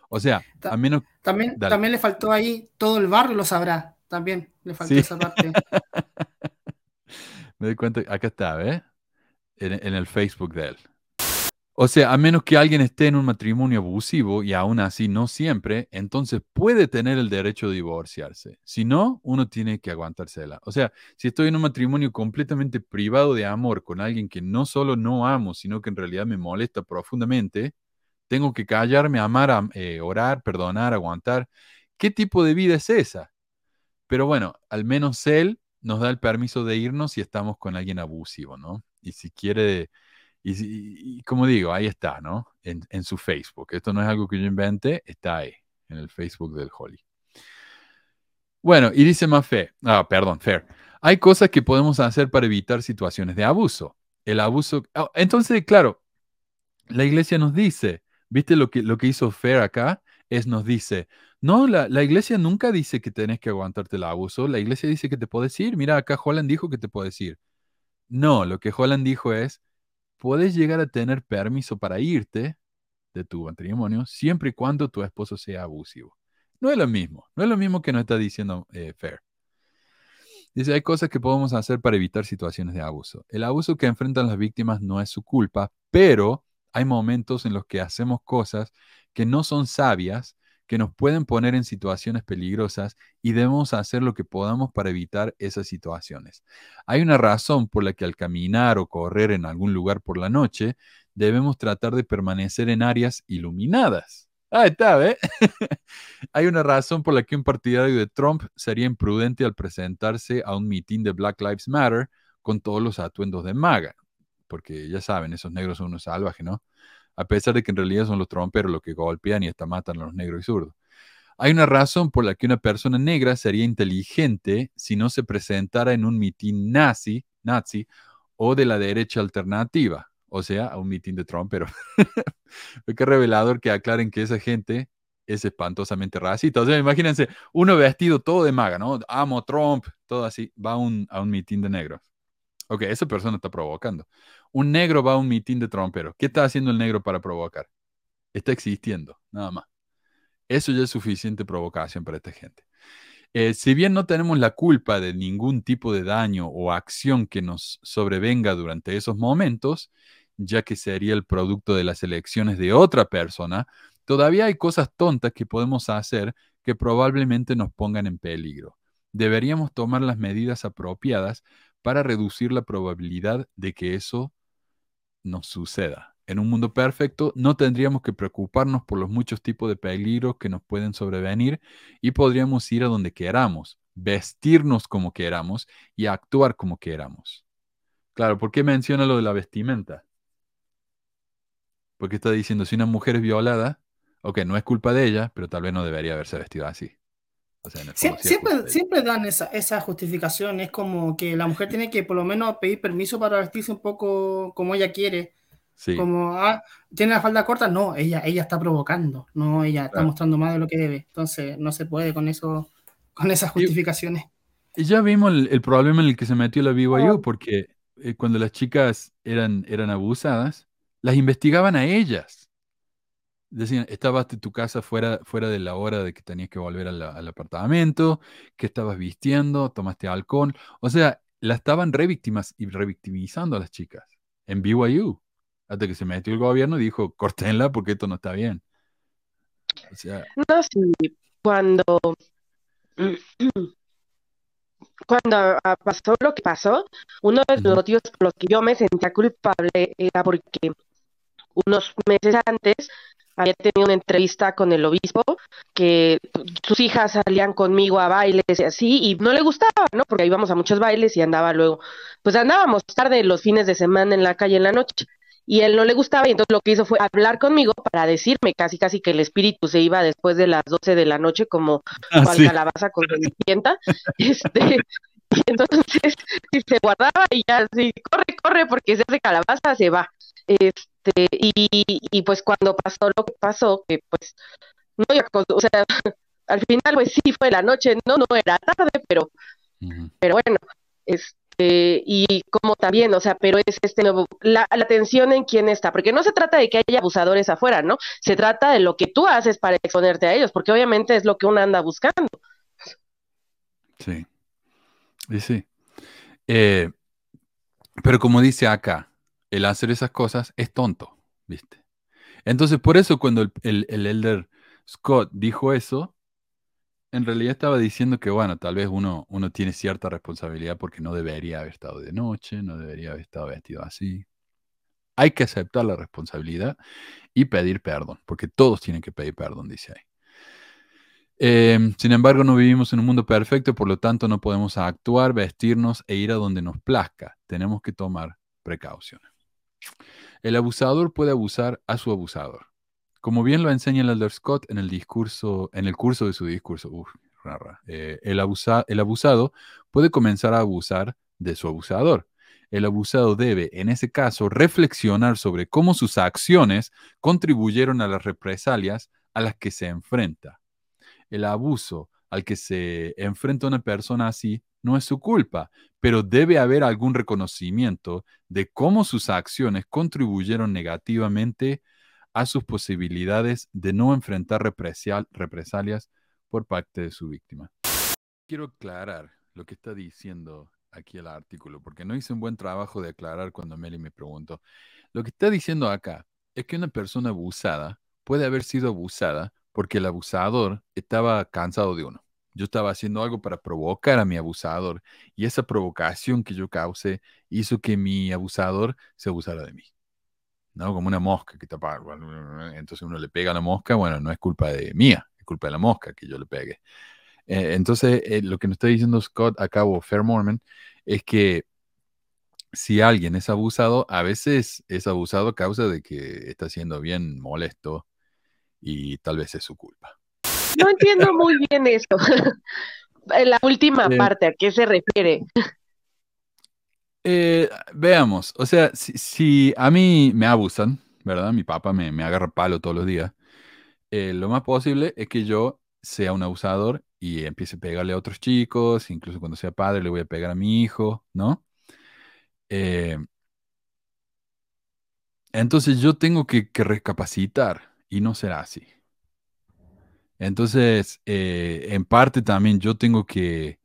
Speaker 1: O sea, a menos...
Speaker 6: También, también le faltó ahí, todo el barrio lo sabrá. También le faltó esa parte.
Speaker 1: Me doy cuenta, acá está, ¿ves? En, el Facebook de él. O sea, a menos que alguien esté en un matrimonio abusivo y aún así no siempre, entonces puede tener el derecho de divorciarse. Si no, uno tiene que aguantársela. O sea, si estoy en un matrimonio completamente privado de amor con alguien que no solo no amo, sino que en realidad me molesta profundamente, tengo que callarme, amar, eh, orar, perdonar, aguantar. ¿Qué tipo de vida es esa? Pero bueno, al menos él nos da el permiso de irnos si estamos con alguien abusivo, ¿no? Y si quiere, y, como digo, ahí está, ¿no? En, su Facebook. Esto no es algo que yo inventé, está ahí, en el Facebook del Holly. Bueno, y dice Mafe, ah, perdón, Fair. Hay cosas que podemos hacer para evitar situaciones de abuso. El abuso, oh, entonces, claro, la iglesia nos dice, ¿Viste lo que, lo que hizo Fair acá? Es nos dice, no, la, iglesia nunca dice que tenés que aguantarte el abuso, la iglesia dice que te puedes ir. Mira, acá Holland dijo que te puedes ir. No, lo que Holland dijo es, puedes llegar a tener permiso para irte de tu matrimonio siempre y cuando tu esposo sea abusivo. No es lo mismo, no es lo mismo que nos está diciendo eh, Fair. Dice, hay cosas que podemos hacer para evitar situaciones de abuso. El abuso que enfrentan las víctimas no es su culpa, pero hay momentos en los que hacemos cosas que no son sabias, que nos pueden poner en situaciones peligrosas y debemos hacer lo que podamos para evitar esas situaciones. Hay una razón por la que al caminar o correr en algún lugar por la noche, debemos tratar de permanecer en áreas iluminadas. Ah, está, ¿eh? Hay una razón por la que un partidario de Trump sería imprudente al presentarse a un mitin de Black Lives Matter con todos los atuendos de MAGA porque ya saben, esos negros son unos salvajes, ¿no? A pesar de que en realidad son los tromperos los que golpean y hasta matan a los negros y zurdos. Hay una razón por la que una persona negra sería inteligente si no se presentara en un mitin nazi, nazi o de la derecha alternativa, o sea, a un mitin de Trump, pero qué revelador que aclaren que esa gente es espantosamente racista. O sea, imagínense, uno vestido todo de maga, ¿no? Amo Trump, todo así, va a un, a un mitin de negros. Ok, esa persona está provocando. Un negro va a un mitin de tromperos. ¿Qué está haciendo el negro para provocar? Está existiendo, nada más. Eso ya es suficiente provocación para esta gente. Eh, si bien no tenemos la culpa de ningún tipo de daño o acción que nos sobrevenga durante esos momentos, ya que sería el producto de las elecciones de otra persona, todavía hay cosas tontas que podemos hacer que probablemente nos pongan en peligro. Deberíamos tomar las medidas apropiadas para reducir la probabilidad de que eso nos suceda. En un mundo perfecto no tendríamos que preocuparnos por los muchos tipos de peligros que nos pueden sobrevenir y podríamos ir a donde queramos, vestirnos como queramos y actuar como queramos. Claro, ¿por qué menciona lo de la vestimenta? Porque está diciendo, si una mujer es violada, ok, no es culpa de ella, pero tal vez no debería haberse vestido así
Speaker 6: siempre, siempre, dan esa, esa justificación, es como que la mujer tiene que por lo menos pedir permiso para vestirse un poco como ella quiere. Como, ah, tiene la falda corta, no, ella, ella está provocando, no, ella está mostrando más de lo que debe. Entonces, no se puede con eso, con esas justificaciones.
Speaker 1: Y, ya vimos el, problema en el que se metió la BYU, porque eh, cuando las chicas eran, eran abusadas, las investigaban a ellas decían, estabas de tu casa fuera, fuera de la hora de que tenías que volver al, apartamento, que estabas vistiendo, tomaste alcohol. O sea, la estaban revictimas y revictimizando a las chicas en BYU. Hasta que se metió el gobierno y dijo, cortenla porque esto no está bien.
Speaker 5: O sea, no, sí, cuando cuando pasó lo que pasó, uno de los motivos por los que yo me sentía culpable era porque unos meses antes había tenido una entrevista con el obispo que sus hijas salían conmigo a bailes y así y no le gustaba, ¿no? Porque íbamos a muchos bailes y andaba luego, pues andábamos tarde los fines de semana en la calle en la noche y él no le gustaba y entonces lo que hizo fue hablar conmigo para decirme casi casi que el espíritu se iba después de las 12 de la noche como
Speaker 1: Ah,
Speaker 5: cual
Speaker 1: sí.
Speaker 5: calabaza con cenicienta este y entonces se guardaba y ya así corre corre porque se hace calabaza se va este y, y pues cuando pasó lo que pasó que pues no con- o sea al final pues sí fue la noche no no era tarde pero pero bueno, este, y como también, o sea, pero es este nuevo, la, la atención en quién está, porque no se trata de que haya abusadores afuera, ¿no? Se trata de lo que tú haces para exponerte a ellos, porque obviamente es lo que uno anda buscando.
Speaker 1: Sí. Y sí. Eh, pero como dice acá, el hacer esas cosas es tonto, ¿viste? Entonces, por eso cuando el, el- el elder Scott dijo eso, en realidad estaba diciendo que, bueno, tal vez uno, uno tiene cierta responsabilidad porque no debería haber estado de noche, no debería haber estado vestido así. Hay que aceptar la responsabilidad y pedir perdón, porque todos tienen que pedir perdón, dice ahí. Eh, sin embargo, no vivimos en un mundo perfecto, por lo tanto no podemos actuar, vestirnos e ir a donde nos plazca. Tenemos que tomar precauciones. El abusador puede abusar a su abusador. Como bien lo enseña el Elder Scott en el discurso, en el curso de su discurso, uf, rara, eh, el, el abusado puede comenzar a abusar de su abusador. El abusado debe, en ese caso, reflexionar sobre cómo sus acciones contribuyeron a las represalias a las que se enfrenta. El abuso al que se enfrenta una persona así no es su culpa, pero debe haber algún reconocimiento de cómo sus acciones contribuyeron negativamente a sus posibilidades de no enfrentar represalias por parte de su víctima. Quiero aclarar lo que está diciendo aquí el artículo, porque no hice un buen trabajo de aclarar cuando Meli me preguntó. Lo que está diciendo acá es que una persona abusada puede haber sido abusada porque el abusador estaba cansado de uno. Yo estaba haciendo algo para provocar a mi abusador y esa provocación que yo causé hizo que mi abusador se abusara de mí. ¿no? Como una mosca que tapa. Entonces uno le pega a la mosca, bueno, no es culpa de mía, es culpa de la mosca que yo le pegue. Eh, entonces, eh, lo que nos está diciendo Scott acá, o Fair Mormon, es que si alguien es abusado, a veces es abusado a causa de que está siendo bien molesto y tal vez es su culpa.
Speaker 5: No entiendo muy bien eso. La última
Speaker 1: Eh.
Speaker 5: parte, ¿a qué se refiere?
Speaker 1: Eh, veamos, o sea, si, si a mí me abusan, ¿verdad? Mi papá me, me agarra palo todos los días. eh, lo más posible es que yo sea un abusador y empiece a pegarle a otros chicos, incluso cuando sea padre le voy a pegar a mi hijo, ¿no? Eh, entonces yo tengo que, que recapacitar y no será así. Entonces, eh, en parte también yo tengo que,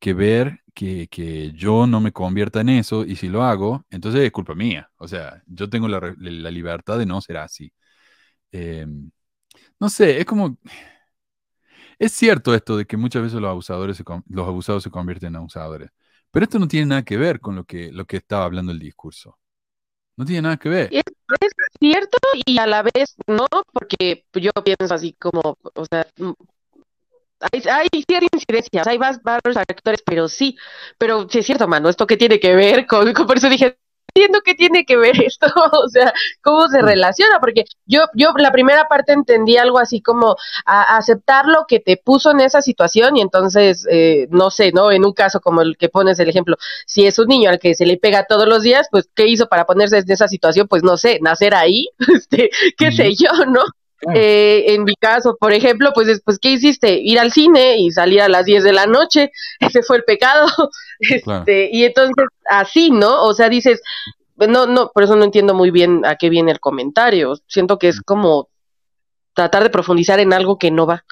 Speaker 1: que ver que, que yo no me convierta en eso y si lo hago, entonces es culpa mía. O sea, yo tengo la, la libertad de no ser así. Eh, no sé, es como... Es cierto esto de que muchas veces los abusadores, se los abusados se convierten en abusadores, pero esto no tiene nada que ver con lo que, lo que estaba hablando el discurso. No tiene nada que ver.
Speaker 5: Es, cierto y a la vez no, porque yo pienso así como, o sea, mm, hay, hay ciertas incidencias, hay varios factores, pero sí, pero sí es cierto, mano, esto qué tiene que ver con, con- por eso dije, entiendo qué tiene que ver esto, o sea, cómo se relaciona, porque yo, yo la primera parte entendí algo así como a- aceptar lo que te puso en esa situación y entonces, eh, no sé, ¿no? En un caso como el que pones el ejemplo, si es un niño al que se le pega todos los días, pues, ¿qué hizo para ponerse en esa situación? Pues, no sé, nacer ahí, este, qué sé yo, ¿no?
Speaker 1: Claro.
Speaker 5: Eh, en mi caso, por ejemplo, pues, es- pues, ¿qué hiciste? Ir al cine y salir a las 10 de la noche, ese fue el pecado,
Speaker 1: Claro.
Speaker 5: este, y entonces, así, ¿no? O sea, dices, no, no, por eso no entiendo muy bien a qué viene el comentario, siento que es como tratar de profundizar en algo que no va.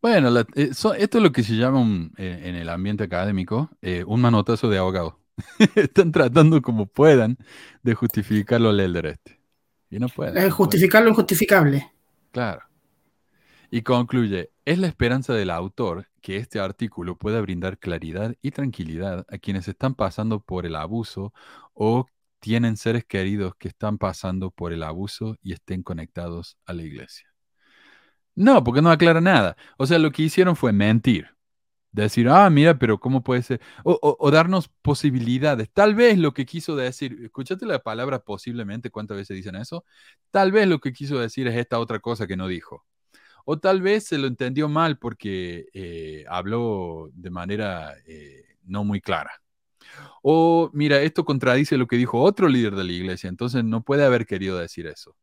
Speaker 1: Bueno, la- eh, esto es lo que se llama un- eh, en el ambiente académico eh, un manotazo de ahogado. Están tratando como puedan de justificarlo al elder este. Y no no pueden.
Speaker 6: justificar lo injustificable.
Speaker 1: Claro. Y concluye, es la esperanza del autor que este artículo pueda brindar claridad y tranquilidad a quienes están pasando por el abuso o tienen seres queridos que están pasando por el abuso y estén conectados a la iglesia. No, porque no aclara nada. O sea, lo que hicieron fue mentir. Decir, ah, mira, pero ¿cómo puede ser? O, darnos posibilidades. Tal vez lo que quiso decir, escúchate la palabra posiblemente, ¿cuántas veces dicen eso? Tal vez lo que quiso decir es esta otra cosa que no dijo. O tal vez se lo entendió mal porque eh, habló de manera eh, no muy clara. O mira, esto contradice lo que dijo otro líder de la iglesia, entonces no puede haber querido decir eso.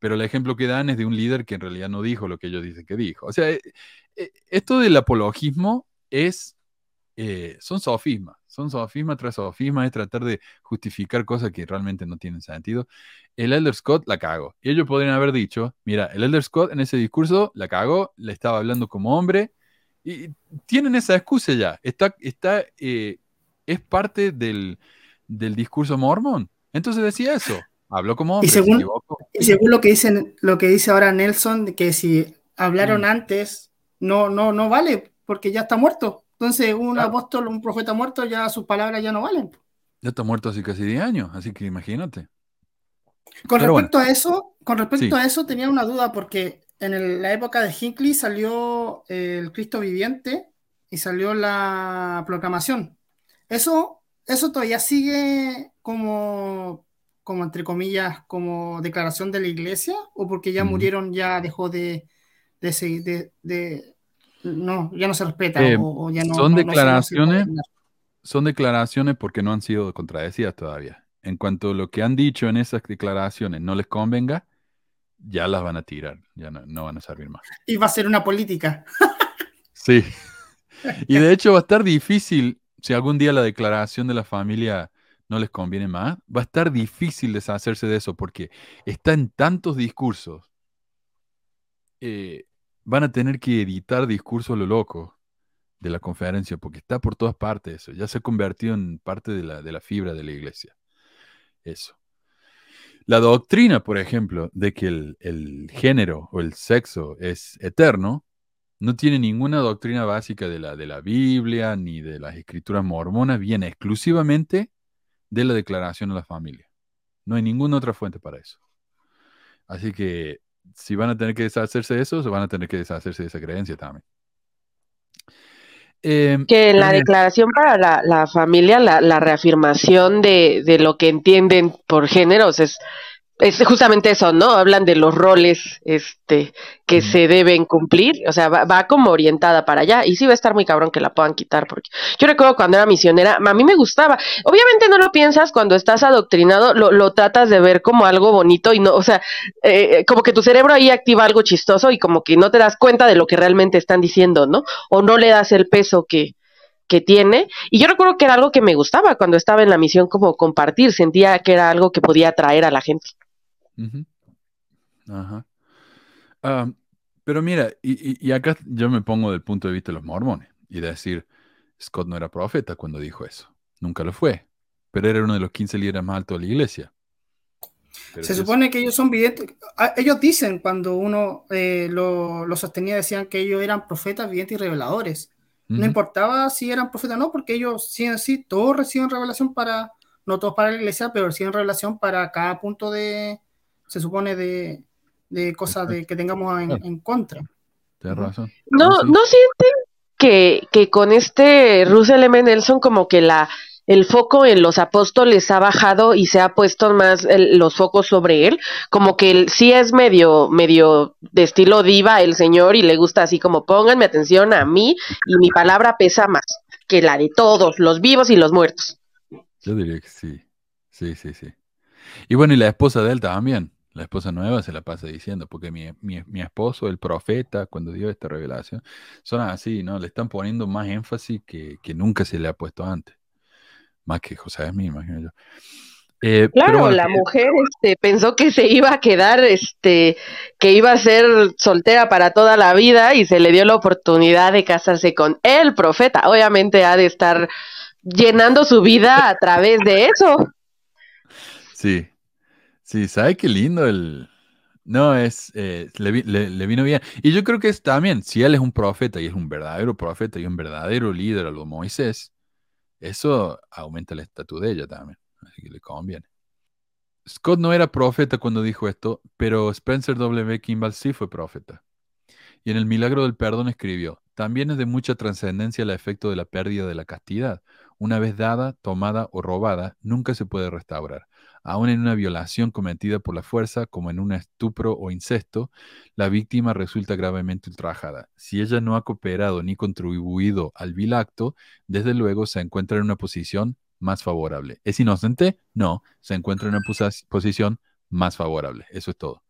Speaker 1: Pero el ejemplo que dan es de un líder que en realidad no dijo lo que ellos dicen que dijo. O sea, esto del apologismo es, son sofismas, son sofisma tras sofisma, es tratar de justificar cosas que realmente no tienen sentido. El Elder Scott la cagó. Y ellos podrían haber dicho, mira, el Elder Scott en ese discurso la cagó, le estaba hablando como hombre, y tienen esa excusa ya. Está, está, eh, es parte del, discurso mormón. Entonces decía eso. Habló como hombre.
Speaker 6: Y según, y según lo que dicen, lo que dice ahora Nelson, que si hablaron mm. antes, no, no, no vale, porque ya está muerto. Entonces, un apóstol, un profeta muerto, ya sus palabras ya no valen.
Speaker 1: Ya está muerto hace casi 10 años, así que imagínate.
Speaker 6: Con respecto a eso, con respecto a eso tenía una duda porque en la época de Hinckley salió el Cristo viviente y salió la proclamación. Eso, eso todavía sigue como, como entre comillas, como declaración de la iglesia o porque ya murieron ya dejó de, de, de, no, ya no se respeta
Speaker 1: eh,
Speaker 6: o, ya no.
Speaker 1: Son declaraciones, son declaraciones porque no han sido contradecidas todavía en cuanto a lo que han dicho en esas declaraciones no les convenga, ya las van a tirar, ya no, van a servir más.
Speaker 6: Y va a ser una política.
Speaker 1: sí. Y de hecho va a estar difícil, si algún día la declaración de la familia no les conviene más, va a estar difícil deshacerse de eso porque está en tantos discursos. Eh, van a tener que editar discursos lo loco de la conferencia porque está por todas partes eso. Ya se ha convertido en parte de la, de la fibra de la iglesia eso. La doctrina, por ejemplo, de que el, género o el sexo es eterno, no tiene ninguna doctrina básica de la, de la Biblia ni de las escrituras mormonas, viene exclusivamente de la declaración de la familia. No hay ninguna otra fuente para eso. Así que si van a tener que deshacerse de eso, se van a tener que deshacerse de esa creencia también.
Speaker 5: Em, que en la declaración para la, familia, la, reafirmación de, de, lo que entienden por géneros es es justamente eso, ¿no? Hablan de los roles este, que se deben cumplir, o sea, va, como orientada para allá y sí va a estar muy cabrón que la puedan quitar, porque yo recuerdo cuando era misionera, a mí me gustaba, obviamente no lo piensas cuando estás adoctrinado, lo, lo tratas de ver como algo bonito y no, o sea, eh, como que tu cerebro ahí activa algo chistoso y como que no te das cuenta de lo que realmente están diciendo, ¿no? O no le das el peso que, que tiene. Y yo recuerdo que era algo que me gustaba cuando estaba en la misión como compartir, sentía que era algo que podía atraer a la gente.
Speaker 1: Ajá. Ah, pero mira, y, acá yo me pongo del punto de vista de los mormones y decir, Scott no era profeta cuando dijo eso, nunca lo fue, pero era uno de los 15 líderes más altos de la iglesia.
Speaker 6: Se supone que ellos son videntes, ah, ellos dicen cuando uno eh, lo, sostenía, decían que ellos eran profetas, videntes y reveladores. No importaba si eran profetas o no, porque ellos sí en sí, todos reciben revelación para, no todos para la iglesia, pero reciben revelación para cada punto de, se supone, de, de cosas de, que tengamos en, contra.
Speaker 1: Tienes razón.
Speaker 5: No, ¿no sienten que, que con este Russell M. Nelson como que la el foco en los apóstoles ha bajado y se ha puesto más los focos sobre él, como que él sí es medio, medio de estilo diva el señor y le gusta así como pónganme atención a mí y mi palabra pesa más que la de todos, los vivos y los muertos.
Speaker 1: Yo diría que sí, sí, sí, sí. Y bueno, y la esposa de él también. La esposa nueva se la pasa diciendo, porque mi, mi, esposo, el profeta, cuando dio esta revelación, son así, ¿no? Le están poniendo más énfasis que, nunca se le ha puesto antes. Más que José mí, imagino yo.
Speaker 5: Eh, claro, la mujer este, pensó que se iba a quedar, este, que iba a ser soltera para toda la vida y se le dio la oportunidad de casarse con el profeta. Obviamente ha de estar llenando su vida a través de eso.
Speaker 1: Sí, Sí, ¿sabe qué lindo el... No, es, eh, le, vino bien. Y yo creo que es también, si él es un profeta y es un verdadero profeta y un verdadero líder a lo Moisés, eso aumenta el estatus de ella también. Así que le conviene. Scott no era profeta cuando dijo esto, pero Spencer W. Kimball sí fue profeta. Y en el milagro del perdón escribió, también es de mucha trascendencia el efecto de la pérdida de la castidad. Una vez dada, tomada o robada, nunca se puede restaurar. Aún en una violación cometida por la fuerza, como en un estupro o incesto, la víctima resulta gravemente ultrajada. Si ella no ha cooperado ni contribuido al vil acto, desde luego se encuentra en una posición más favorable. ¿Es inocente? No, se encuentra en una posición más favorable. Eso es todo.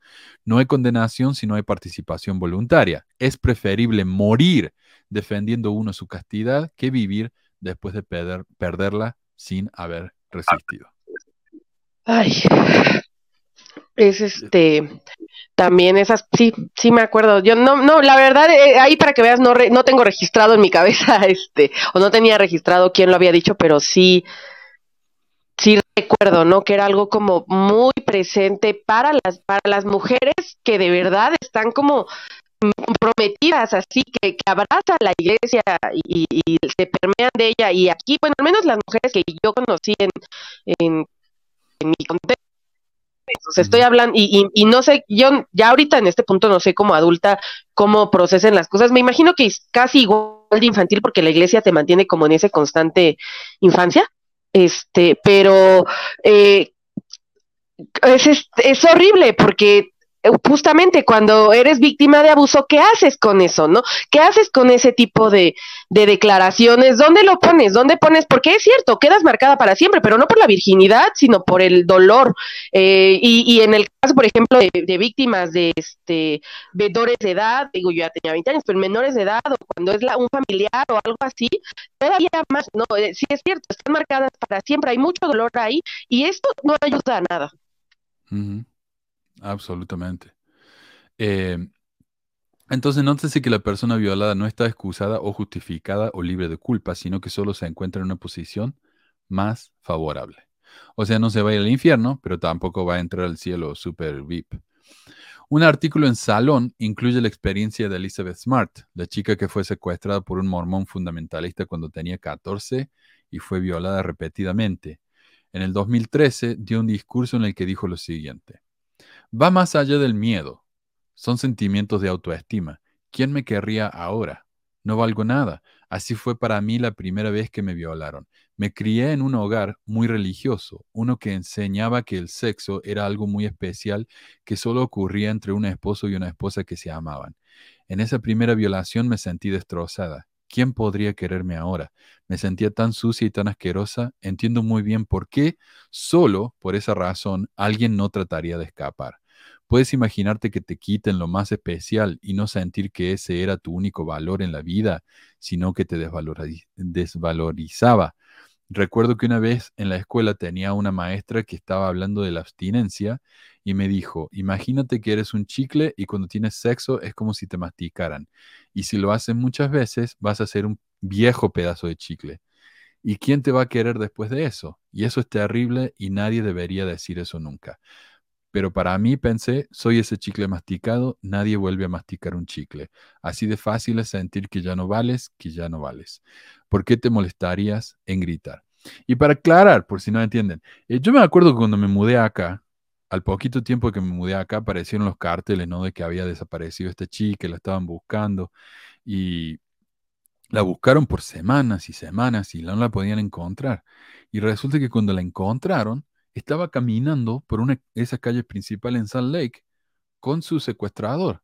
Speaker 1: No hay condenación si no hay participación voluntaria. Es preferible morir defendiendo uno su castidad que vivir después de perderla sin haber resistido.
Speaker 5: Ay, es este, también esas, sí, sí me acuerdo. Yo no, no, la verdad, eh, ahí para que veas, no, no tengo registrado en mi cabeza, este, o no tenía registrado quién lo había dicho, pero sí, sí recuerdo, ¿no? Que era algo como muy presente para las, para las mujeres que de verdad están como comprometidas, así que, que abrazan la iglesia y, se permean de ella. Y aquí, bueno, al menos las mujeres que yo conocí en, en en mi contexto. estoy hablando, y, y, no sé, yo ya ahorita en este punto no sé como adulta cómo procesen las cosas. Me imagino que es casi igual de infantil porque la iglesia te mantiene como en ese constante infancia. Este, pero eh, es, es, es horrible porque justamente cuando eres víctima de abuso, ¿qué haces con eso, no? ¿Qué haces con ese tipo de, declaraciones? ¿Dónde lo pones? ¿Dónde pones? Porque es cierto, quedas marcada para siempre, pero no por la virginidad, sino por el dolor. Eh, y, en el caso, por ejemplo, de, víctimas de este menores de edad, digo, yo ya tenía 20 años, pero menores de edad, o cuando es la, un familiar o algo así, todavía más, no, eh, sí es cierto, están marcadas para siempre, hay mucho dolor ahí, y esto no ayuda a nada.
Speaker 1: Absolutamente. Eh, entonces, nótese que la persona violada no está excusada o justificada o libre de culpa, sino que solo se encuentra en una posición más favorable. O sea, no se va a ir al infierno, pero tampoco va a entrar al cielo super VIP. Un artículo en Salón incluye la experiencia de Elizabeth Smart, la chica que fue secuestrada por un mormón fundamentalista cuando tenía 14 y fue violada repetidamente. En el 2013 dio un discurso en el que dijo lo siguiente va más allá del miedo. Son sentimientos de autoestima. ¿Quién me querría ahora? No valgo nada. Así fue para mí la primera vez que me violaron. Me crié en un hogar muy religioso, uno que enseñaba que el sexo era algo muy especial que solo ocurría entre un esposo y una esposa que se amaban. En esa primera violación me sentí destrozada. ¿Quién podría quererme ahora? Me sentía tan sucia y tan asquerosa. Entiendo muy bien por qué, solo por esa razón, alguien no trataría de escapar. Puedes imaginarte que te quiten lo más especial y no sentir que ese era tu único valor en la vida, sino que te desvalorizaba. Recuerdo que una vez en la escuela tenía una maestra que estaba hablando de la abstinencia y me dijo, imagínate que eres un chicle y cuando tienes sexo es como si te masticaran. Y si lo haces muchas veces, vas a ser un viejo pedazo de chicle. ¿Y quién te va a querer después de eso? Y eso es terrible y nadie debería decir eso nunca. Pero para mí pensé, soy ese chicle masticado, nadie vuelve a masticar un chicle. Así de fácil es sentir que ya no vales, que ya no vales. ¿Por qué te molestarías en gritar? Y para aclarar, por si no entienden, eh, yo me acuerdo que cuando me mudé acá, al poquito tiempo que me mudé acá, aparecieron los carteles, ¿no? De que había desaparecido esta chica, la estaban buscando y la buscaron por semanas y semanas y no la podían encontrar. Y resulta que cuando la encontraron, estaba caminando por una, esa calle principal en Salt Lake con su secuestrador.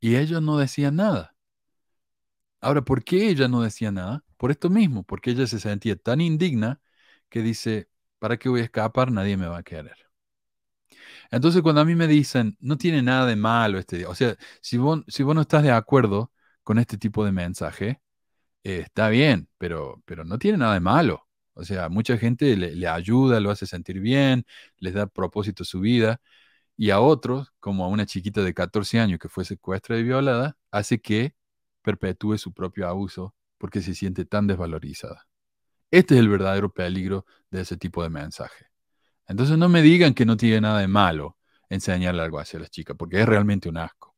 Speaker 1: Y ella no decía nada. Ahora, ¿por qué ella no decía nada? Por esto mismo, porque ella se sentía tan indigna que dice, ¿para qué voy a escapar? Nadie me va a querer. Entonces, cuando a mí me dicen, no tiene nada de malo este o sea, si vos, si vos no estás de acuerdo con este tipo de mensaje, eh, está bien, pero, pero no tiene nada de malo. O sea, mucha gente le, ayuda, lo hace sentir bien, les da propósito a su vida, y a otros, como a una chiquita de 14 años que fue secuestrada y violada, hace que perpetúe su propio abuso porque se siente tan desvalorizada. Este es el verdadero peligro de ese tipo de mensaje. Entonces no me digan que no tiene nada de malo. enseñarle algo así a las chicas, porque es realmente un asco.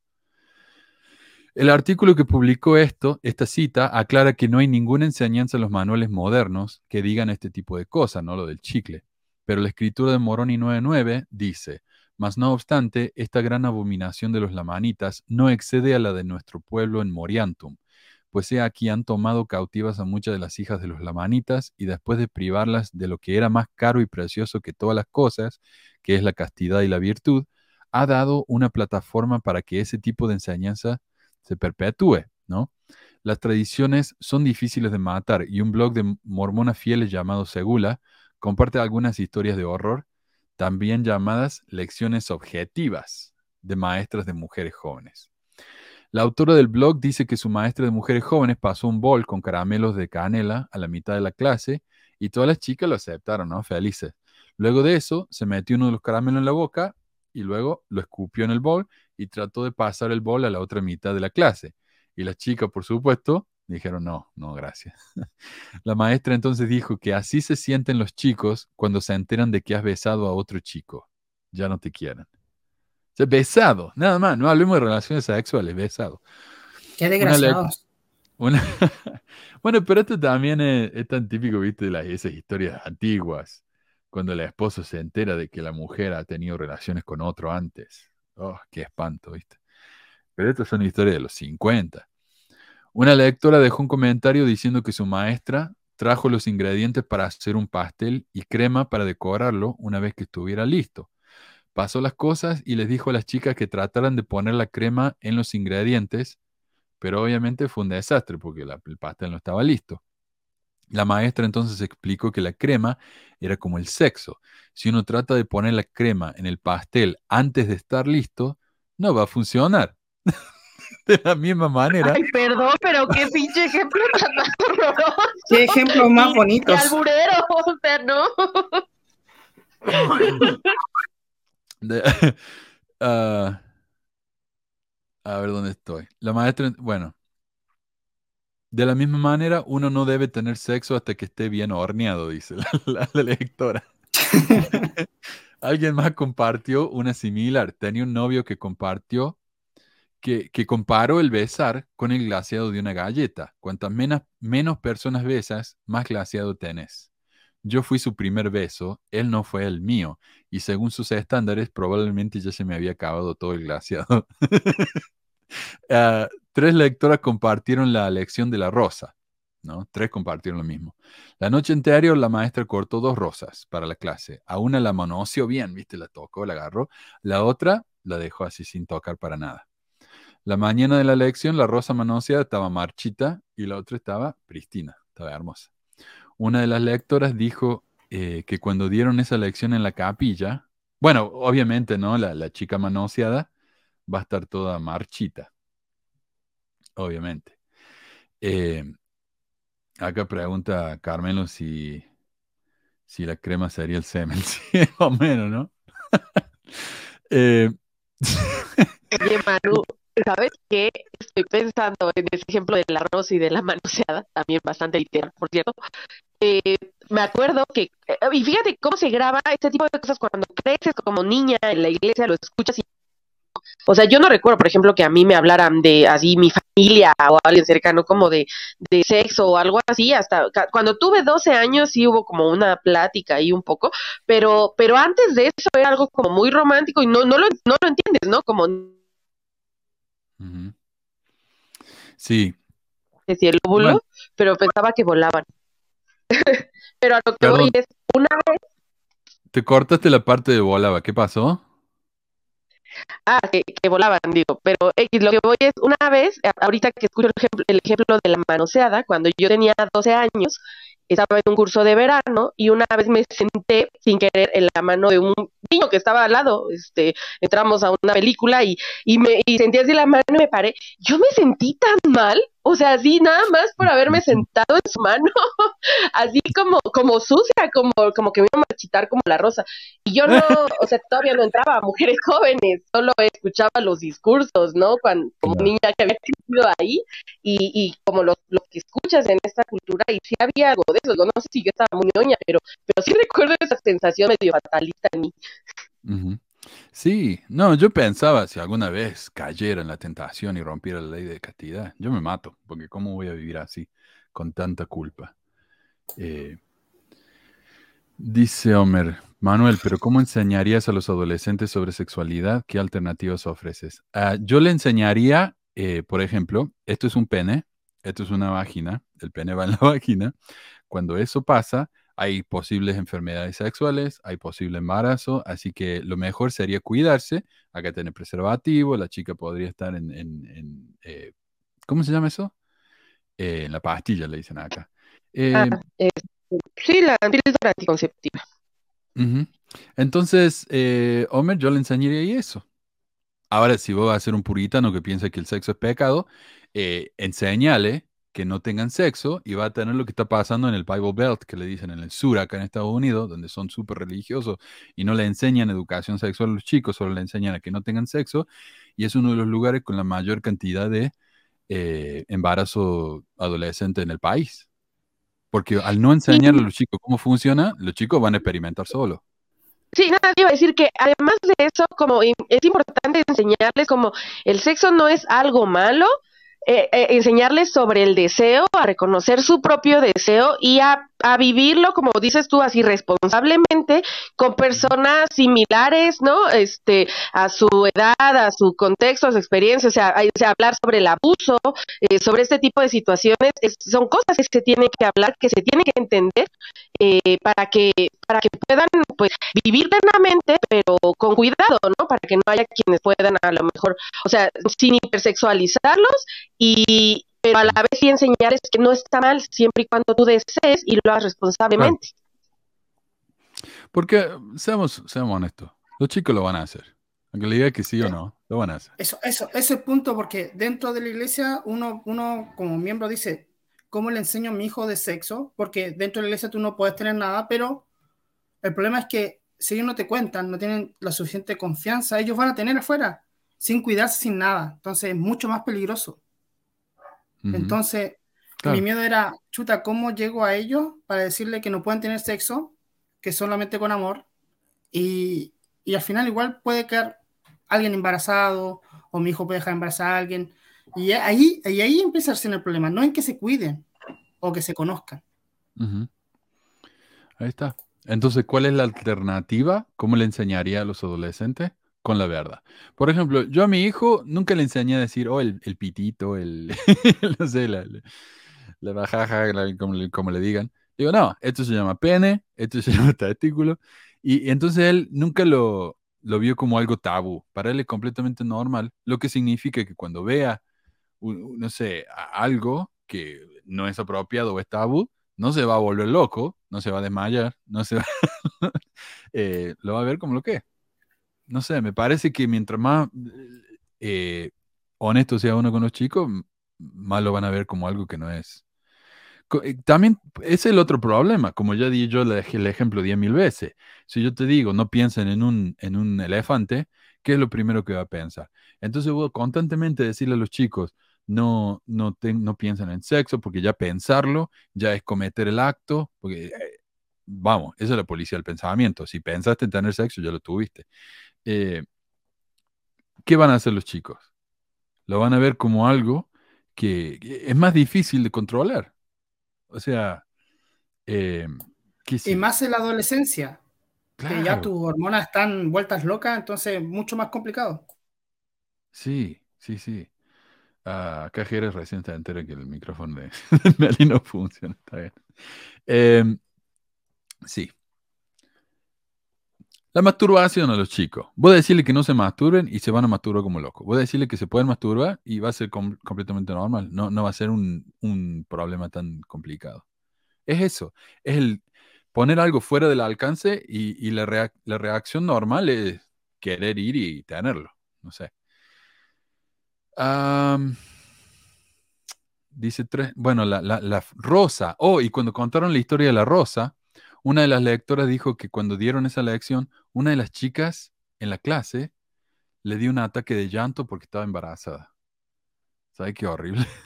Speaker 1: El artículo que publicó esto, esta cita, aclara que no hay ninguna enseñanza en los manuales modernos que digan este tipo de cosas, no lo del chicle. Pero la escritura de Moroni 9.9 dice, mas no obstante, esta gran abominación de los lamanitas no excede a la de nuestro pueblo en Moriantum, pues he aquí han tomado cautivas a muchas de las hijas de los lamanitas y después de privarlas de lo que era más caro y precioso que todas las cosas, que es la castidad y la virtud, ha dado una plataforma para que ese tipo de enseñanza se perpetúe, ¿no? Las tradiciones son difíciles de matar y un blog de mormonas fieles llamado Segula comparte algunas historias de horror, también llamadas lecciones objetivas de maestras de mujeres jóvenes. La autora del blog dice que su maestra de mujeres jóvenes pasó un bol con caramelos de canela a la mitad de la clase y todas las chicas lo aceptaron, ¿no? Felices. Luego de eso, se metió uno de los caramelos en la boca y luego lo escupió en el bol y trató de pasar el bol a la otra mitad de la clase. Y las chicas, por supuesto, dijeron, no, no, gracias. la maestra entonces dijo que así se sienten los chicos cuando se enteran de que has besado a otro chico. Ya no te quieren. O sea, besado, nada más, no hablemos de relaciones sexuales, besado.
Speaker 6: Qué desgraciados.
Speaker 1: bueno, pero esto también es, tan típico, viste, de las, esas historias antiguas, cuando el esposo se entera de que la mujer ha tenido relaciones con otro antes. Oh, qué espanto, ¿viste? Pero estas son historias de los 50. Una lectora dejó un comentario diciendo que su maestra trajo los ingredientes para hacer un pastel y crema para decorarlo una vez que estuviera listo. Pasó las cosas y les dijo a las chicas que trataran de poner la crema en los ingredientes, pero obviamente fue un desastre porque el pastel no estaba listo. La maestra entonces explicó que la crema era como el sexo. Si uno trata de poner la crema en el pastel antes de estar listo, no va a funcionar. de la misma manera.
Speaker 5: Ay, perdón, pero qué pinche ejemplo tan horroroso.
Speaker 6: Qué ejemplo más bonito.
Speaker 5: Alburero, o sea, ¿no?
Speaker 1: Ah, a ver dónde estoy. La maestra, bueno, de la misma manera, uno no debe tener sexo hasta que esté bien horneado, dice la, lectora. Alguien más compartió una similar. Tenía un novio que compartió, que, que comparó el besar con el glaseado de una galleta. Cuantas menos, menos personas besas, más glaseado tenés. Yo fui su primer beso, él no fue el mío, y según sus estándares, probablemente ya se me había acabado todo el glaseado. Ah, tres lectoras compartieron la lección de la rosa, ¿no? Tres compartieron lo mismo. La noche anterior la maestra cortó dos rosas para la clase. A una la manoseó bien, ¿viste? La tocó, la agarró. La otra la dejó así sin tocar para nada. La mañana de la lección la rosa manoseada estaba marchita y la otra estaba pristina, estaba hermosa. Una de las lectoras dijo eh, que cuando dieron esa lección en la capilla, bueno, obviamente, ¿no? La, la chica manoseada va a estar toda marchita. Obviamente. Eh, acá pregunta Carmelo si, si la crema sería el semen. O menos, ¿no?
Speaker 5: eh, Oye, Manu, ¿sabes qué? Estoy pensando en ese ejemplo del arroz y de la manoseada, también bastante literal, por cierto. Eh, me acuerdo que, eh, y fíjate cómo se graba este tipo de cosas cuando creces como niña en la iglesia, lo escuchas y o sea, yo no recuerdo, por ejemplo, que a mí me hablaran de así mi familia o alguien cercano como de, de sexo o algo así. Hasta cuando tuve 12 años sí hubo como una plática ahí un poco, pero, pero antes de eso era algo como muy romántico y no, no, lo, no lo entiendes, ¿no? Como...
Speaker 1: Sí.
Speaker 5: Decía el óvulo, pero pensaba que volaban. pero a lo que voy es, una vez...
Speaker 1: Te cortaste la parte de volaba, ¿qué pasó?
Speaker 5: Ah, que, volaban, digo, pero X, lo que voy es, una vez, ahorita que escucho el ejemplo, el ejemplo de la manoseada, cuando yo tenía 12 años, estaba en un curso de verano y una vez me senté sin querer en la mano de un niño que estaba al lado, este, entramos a una película y, y me y sentí así la mano y me paré. Yo me sentí tan mal o sea, así nada más por haberme sentado en su mano, así como, como sucia, como, como que me iba a marchitar como la rosa. Y yo no, o sea, todavía no entraba a mujeres jóvenes, solo escuchaba los discursos, ¿no? Cuando, como niña que había crecido ahí, y, y como lo, lo, que escuchas en esta cultura, y sí había algo de eso, no, sé si yo estaba muy ñoña, pero, pero sí recuerdo esa sensación medio fatalista en mí.
Speaker 1: Sí, no, yo pensaba si alguna vez cayera en la tentación y rompiera la ley de castidad, yo me mato, porque ¿cómo voy a vivir así con tanta culpa? Eh, dice Homer, Manuel, pero ¿cómo enseñarías a los adolescentes sobre sexualidad? ¿Qué alternativas ofreces? Ah, yo le enseñaría, eh, por ejemplo, esto es un pene, esto es una vagina, el pene va en la vagina. Cuando eso pasa, hay posibles enfermedades sexuales, hay posible embarazo, así que lo mejor sería cuidarse. Acá tener preservativo, la chica podría estar en, eh, ¿cómo se llama eso? Eh, en la pastilla, le dicen acá.
Speaker 5: Ah, eh, sí, la píldora anticonceptiva.
Speaker 1: Entonces, Homer, yo le enseñaría eso. Ahora, si vos vas a ser un puritano que piensa que el sexo es pecado, enséñale que no tengan sexo y va a tener lo que está pasando en el Bible Belt, que le dicen en el sur, acá en Estados Unidos, donde son súper religiosos y no le enseñan educación sexual a los chicos, solo le enseñan a que no tengan sexo, y es uno de los lugares con la mayor cantidad de eh, embarazo adolescente en el país. Porque al no enseñar a los chicos cómo funciona, los chicos van a experimentar solo.
Speaker 5: Sí, nada, iba a decir que además de eso, como es importante enseñarles como el sexo no es algo malo, eh, eh, enseñarles sobre el deseo, a reconocer su propio deseo y a, vivirlo, como dices tú, así responsablemente con personas similares, ¿no? Este, a su edad, a su contexto, a su experiencia, o sea, hablar sobre el abuso, eh, sobre este tipo de situaciones, son cosas que se tienen que hablar, que se tienen que entender para que para que puedan pues vivir plenamente, pero con cuidado, ¿no? Para que no haya quienes puedan a lo mejor, o sea, sin hipersexualizarlos y pero a la vez sí enseñarles que no está mal siempre y cuando tú desees y lo hagas responsablemente.
Speaker 1: Porque seamos, seamos honestos, los chicos lo van a hacer. Aunque le diga que sí o no, lo van a hacer.
Speaker 6: Eso, eso, ese punto, porque dentro de la iglesia uno, uno como miembro dice, ¿cómo le enseño a mi hijo de sexo? Porque dentro de la iglesia tú no puedes tener nada, pero el problema es que si ellos no te cuentan, no tienen la suficiente confianza, ellos van a tener afuera, sin cuidarse, sin nada. Entonces es mucho más peligroso. Entonces, mi miedo era, chuta, ¿cómo llego a ellos para decirle que no pueden tener sexo, que solamente con amor? Y, y al final igual puede quedar alguien embarazado o mi hijo puede dejar embarazar a alguien. Y ahí, y ahí empieza a ser el problema, no en que se cuiden o que se conozcan.
Speaker 1: Ahí está. Entonces, ¿cuál es la alternativa? ¿Cómo le enseñaría a los adolescentes? Con la verdad. Por ejemplo, yo a mi hijo nunca le enseñé a decir, oh, el, pitito, el, no sé, la, la, bajaja, como, le digan. Digo, no, esto se llama pene, esto se llama testículo. Y, entonces él nunca lo vio como algo tabú. Para él es completamente normal, lo que significa que cuando vea, no sé, algo que no es apropiado o es tabú, no se va a volver loco, no se va a desmayar, no se va, eh, lo va a ver como lo que. No sé, me parece que mientras más eh, honesto sea uno con los chicos, más lo van a ver como algo que no es. Eh, también es el otro problema, como ya di yo el ejemplo diez mil veces. Si yo te digo, no piensen en un, en un elefante, ¿qué es lo primero que va a pensar? Entonces, voy constantemente decirle a los chicos, no, no, no piensan en sexo, porque ya pensarlo ya es cometer el acto, porque, eh, vamos, esa es la policía del pensamiento. Si pensaste en tener sexo, ya lo tuviste. Eh, ¿Qué van a hacer los chicos? Lo van a ver como algo que, es más difícil de controlar. O sea,
Speaker 6: eh, y más en la adolescencia, que ya tus hormonas están vueltas locas, entonces mucho más complicado.
Speaker 1: Sí, sí, sí. Ah, acá Jerez recién se entera que el micrófono de, Meli no funciona. Está bien. Em, sí. La masturbación a los chicos. Voy a decirle que no se masturben y se van a masturbar como locos. Voy a decirle que se pueden masturbar y va a ser completamente normal. No, no va a ser un, problema tan complicado. Es eso. Es el poner algo fuera del alcance y, la, la reacción normal es querer ir y tenerlo. No sé dice tres, bueno, la, rosa. Oh, y cuando contaron la historia de la rosa, una de las lectoras dijo que cuando dieron esa lección, una de las chicas en la clase le dio un ataque de llanto porque estaba embarazada. ¿Sabes qué horrible?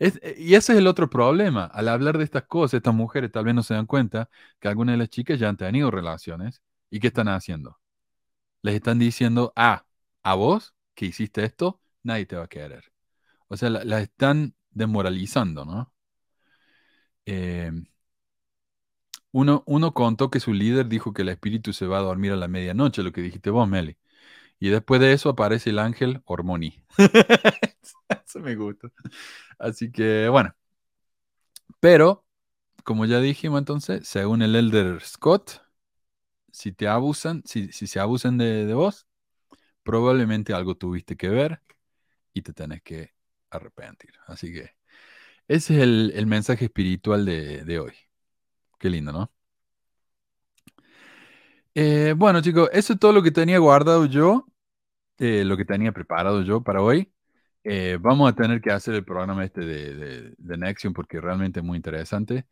Speaker 1: Eh, y ese es el otro problema. Al hablar de estas cosas, estas mujeres tal vez no se dan cuenta que algunas de las chicas ya han tenido relaciones y ¿qué están haciendo? les están diciendo, ah, a vos que hiciste esto, nadie te va a querer. O sea, las están desmoralizando, ¿no? Eh, uno, uno contó que su líder dijo que el espíritu se va a dormir a la medianoche, lo que dijiste vos, Meli. Y después de eso aparece el ángel Hormoni. eso me gusta. Así que, bueno. Pero, como ya dijimos entonces, según el Elder Scott, si te abusan, si, si se abusan de, vos, probablemente algo tuviste que ver y te tenés que arrepentir. Así que ese es el, mensaje espiritual de, hoy. Qué lindo, ¿no? Eh, bueno, chicos, eso es todo lo que tenía guardado yo, eh, lo que tenía preparado yo para hoy. Eh, vamos a tener que hacer el programa este de, de, Nexion porque realmente es muy interesante.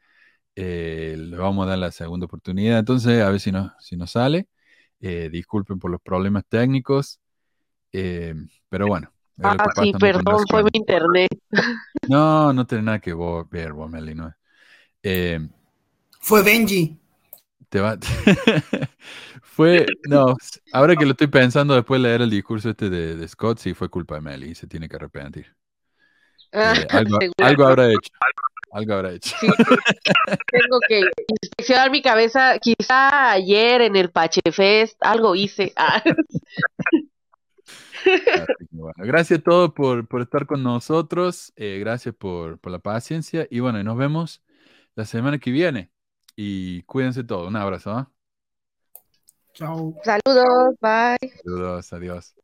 Speaker 1: Le vamos a dar la segunda oportunidad, entonces a ver si, no, si nos sale. Eh, disculpen por los problemas técnicos, pero bueno.
Speaker 5: Ah, sí, perdón, fue mi internet.
Speaker 1: No, no tiene nada que ver, Womeli, ¿no?
Speaker 6: fue Benji.
Speaker 1: Te va. fue. No, ahora que lo estoy pensando después de leer el discurso este de, Scott, sí fue culpa de Meli, se tiene que arrepentir. Ah, eh, algo, habrá hecho. Algo habrá hecho.
Speaker 5: tengo que inspeccionar mi cabeza. Quizá ayer en el Pache Fest algo hice. Ah.
Speaker 1: Bueno, gracias a todos por, estar con nosotros. Eh, gracias por, por la paciencia. Y bueno, nos vemos la semana que viene. Y cuídense todos. Un abrazo.
Speaker 6: Chao.
Speaker 5: Saludos. Bye.
Speaker 1: Saludos. Adiós.